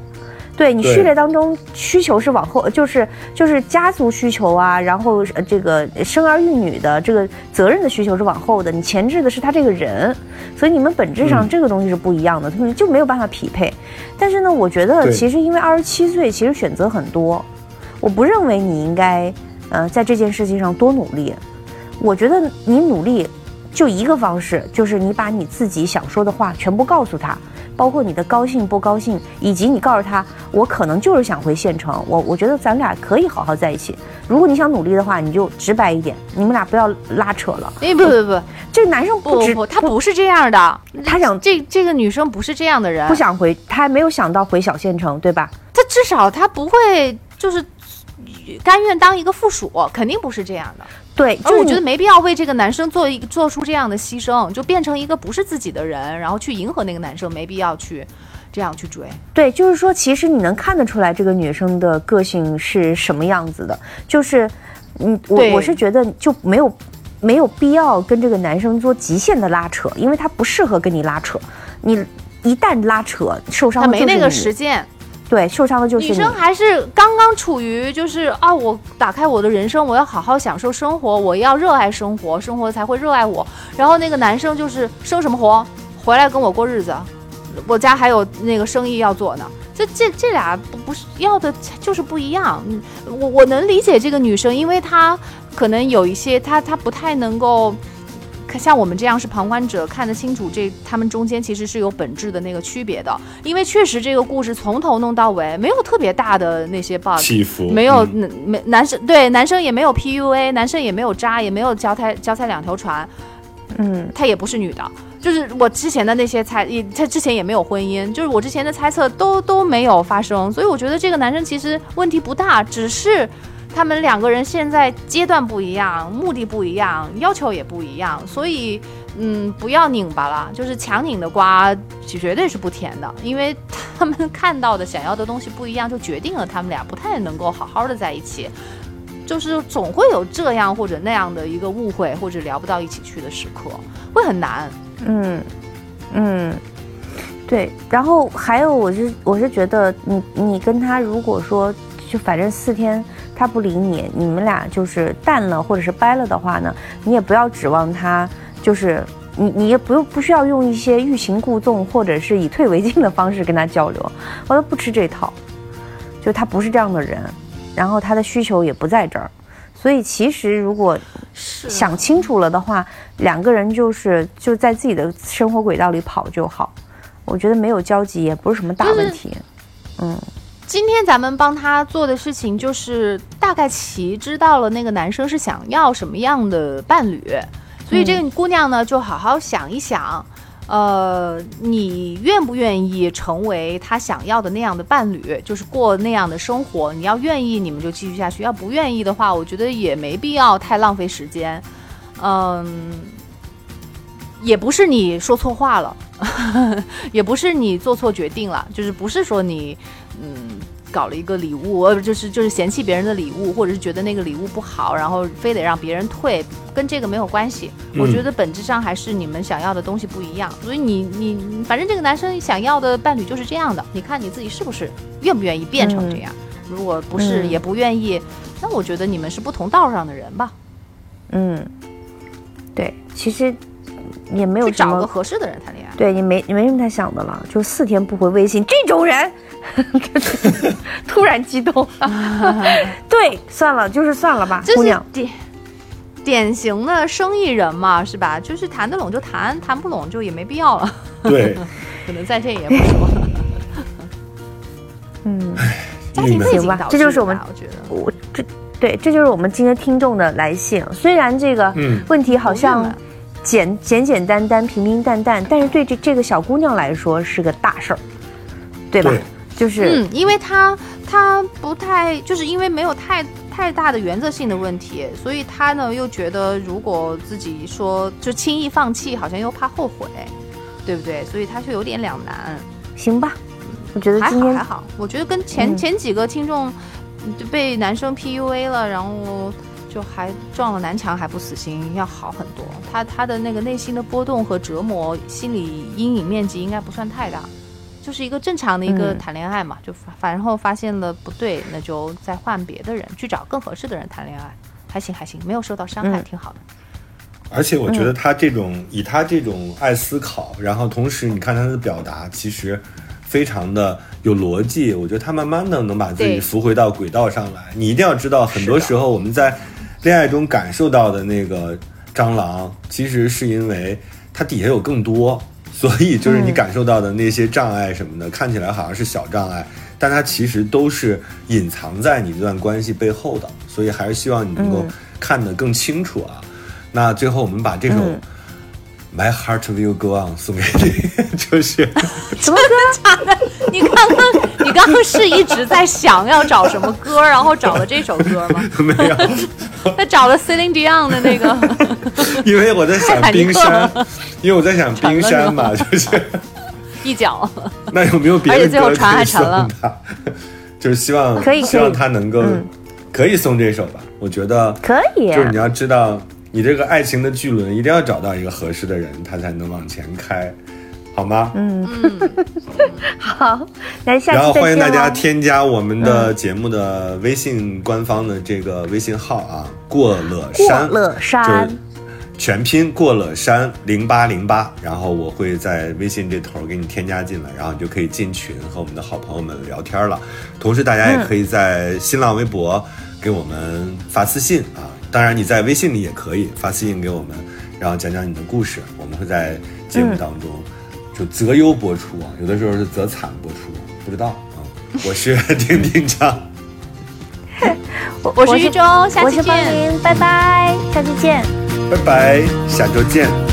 对你序列当中需求是往后，就是就是家族需求啊，然后呃这个生儿育女的这个责任的需求是往后的，你前置的是他这个人，所以你们本质上嗯这个东西是不一样的，他们就没有办法匹配。但是呢，我觉得其实因为二十七岁，其实选择很多，我不认为你应该呃在这件事情上多努力。我觉得你努力就一个方式，就是你把你自己想说的话全部告诉他，包括你的高兴不高兴，以及你告诉他，我可能就是想回县城，我我觉得咱俩可以好好在一起。如果你想努力的话，你就直白一点，你们俩不要拉扯了。哎，不不不这个男生不不不，他不是这样的，他想这这个女生不是这样的人，不想回，他还没有想到回小县城，对吧？他至少他不会就是甘愿当一个附属，肯定不是这样的。对，就我觉得没必要为这个男生做一个做出这样的牺牲，就变成一个不是自己的人，然后去迎合那个男生，没必要去这样去追。对，就是说，其实你能看得出来这个女生的个性是什么样子的，就是，嗯，我对我是觉得就没有没有必要跟这个男生做极限的拉扯，因为他不适合跟你拉扯，你一旦拉扯，受伤他没那个的就是你实践，对，受伤的就是。女生还是刚刚处于就是啊，我打开我的人生，我要好好享受生活，我要热爱生活，生活才会热爱我。然后那个男生就是生什么活，回来跟我过日子，我家还有那个生意要做呢。这这这俩不不是要的，就是不一样。嗯，我我能理解这个女生，因为她可能有一些，她她不太能够。像我们这样是旁观者，看得清楚这他们中间其实是有本质的那个区别的，因为确实这个故事从头弄到尾没有特别大的那些 bug，起伏没有嗯没男生对男生也没有 PUA，男生也没有渣，也没有脚踩脚踩两条船，嗯。他也不是女的，就是我之前的那些猜，也他之前也没有婚姻，就是我之前的猜测都都没有发生，所以我觉得这个男生其实问题不大，只是他们两个人现在阶段不一样，目的不一样，要求也不一样，所以嗯，不要拧巴了，就是强拧的瓜绝对是不甜的，因为他们看到的、想要的东西不一样，就决定了他们俩不太能够好好的在一起。就是总会有这样或者那样的一个误会，或者聊不到一起去的时刻，会很难。嗯嗯，对。然后还有，我是我是觉得你你跟他如果说就反正四天他不理你，你们俩就是淡了或者是掰了的话呢，你也不要指望他就是。你你也不用不需要用一些欲擒故纵或者是以退为进的方式跟他交流，我都不吃这套，就他不是这样的人，然后他的需求也不在这儿，所以其实如果想清楚了的话，两个人就是就在自己的生活轨道里跑就好。我觉得没有交集也不是什么大问题。嗯今天咱们帮他做的事情，就是大概其知道了那个男生是想要什么样的伴侣，所以这个姑娘呢，就好好想一想，呃，你愿不愿意成为他想要的那样的伴侣，就是过那样的生活？你要愿意，你们就继续下去；要不愿意的话，我觉得也没必要太浪费时间。嗯，也不是你说错话了，也不是你做错决定了，就是不是说你嗯搞了一个礼物，呃，就是就是嫌弃别人的礼物，或者是觉得那个礼物不好，然后非得让别人退，跟这个没有关系。我觉得本质上还是你们想要的东西不一样，所以你你你反正这个男生想要的伴侣就是这样的，你看你自己是不是愿不愿意变成这样？如果不是嗯也不愿意，那我觉得你们是不同道上的人吧，嗯，对，其实也没有找个，合适的人谈恋爱。对你没你没什么太想的了，就四天不回微信这种人，就是 突然激动。对，算了，就是算了吧，这是姑娘。典典型的生意人嘛，是吧？就是谈得拢就谈，谈不拢就也没必要了。对，可能在这也不说。嗯，家庭背景吧这就是我们致的我觉得我这对，这就是我们今天听众的来信。虽然这个嗯问题好像闷简简简单单、平平淡淡，但是对这这个小姑娘来说是个大事儿，对吧？对就是、嗯，因为他他不太，就是因为没有太太大的原则性的问题，所以他呢又觉得如果自己说就轻易放弃，好像又怕后悔，对不对？所以他就有点两难。行吧。我觉得还好还好，我觉得跟前、嗯前几个听众嗯就被男生 PUA 了，然后就还撞了南墙还不死心，要好很多。他他的那个内心的波动和折磨，心理阴影面积应该不算太大，就是一个正常的一个嗯谈恋爱嘛。就反反后发现了不对，那就再换别的人，去找更合适的人谈恋爱，还行还行，没有受到伤害，嗯挺好的。而且我觉得他这种、以他这种爱思考，然后同时你看他的表达，其实非常的有逻辑。我觉得他慢慢的能把自己扶回到轨道上来。你一定要知道，很多时候我们在恋爱中感受到的那个蟑螂，其实是因为它底下有更多，所以就是你感受到的那些障碍什么的，看起来好像是小障碍。但它其实都是隐藏在你这段关系背后的，所以还是希望你能够嗯看得更清楚啊。那最后我们把这首嗯 My Heart Will Go On 送给你，就是什么歌？你刚刚你刚刚是一直在想要找什么歌，然后找了这首歌吗？没有，他找了 Celine Dion 的那个。因为我在想冰山，因为我在想冰山嘛，就是一脚，那有没有别的而且最后歌可还沉了送他？就是希望可以希望他能够嗯可以送这首吧。我觉得可以就是你要知道，你这个爱情的巨轮一定要找到一个合适的人，他才能往前开，好吗？嗯，好，来下然后欢迎大家添加我们的节目的微信官方的这个微信号啊，过乐过山，乐山。就是全拼过了山零八零八，然后我会在微信这头给你添加进来，然后你就可以进群和我们的好朋友们聊天了。同时，大家也可以在新浪微博给我们发私信啊，当然你在微信里也可以发私信给我们，然后讲讲你的故事，我们会在节目当中就择优播出啊，有的时候是择惨播出，不知道啊。我是 丁丁张，我我是玉中，下期见。拜拜，下期见。拜拜，下周见。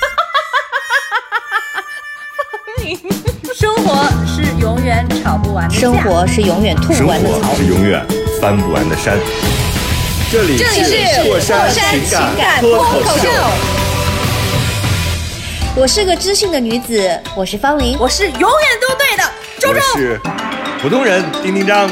是永远吵不完的架。生活是永远吐不完的槽活。是永远翻不完的山。这里这里是过山情情感脱脱口秀。我是个知性的女子，我是方玲。我是永远都对的，周我周。是普通人丁丁张。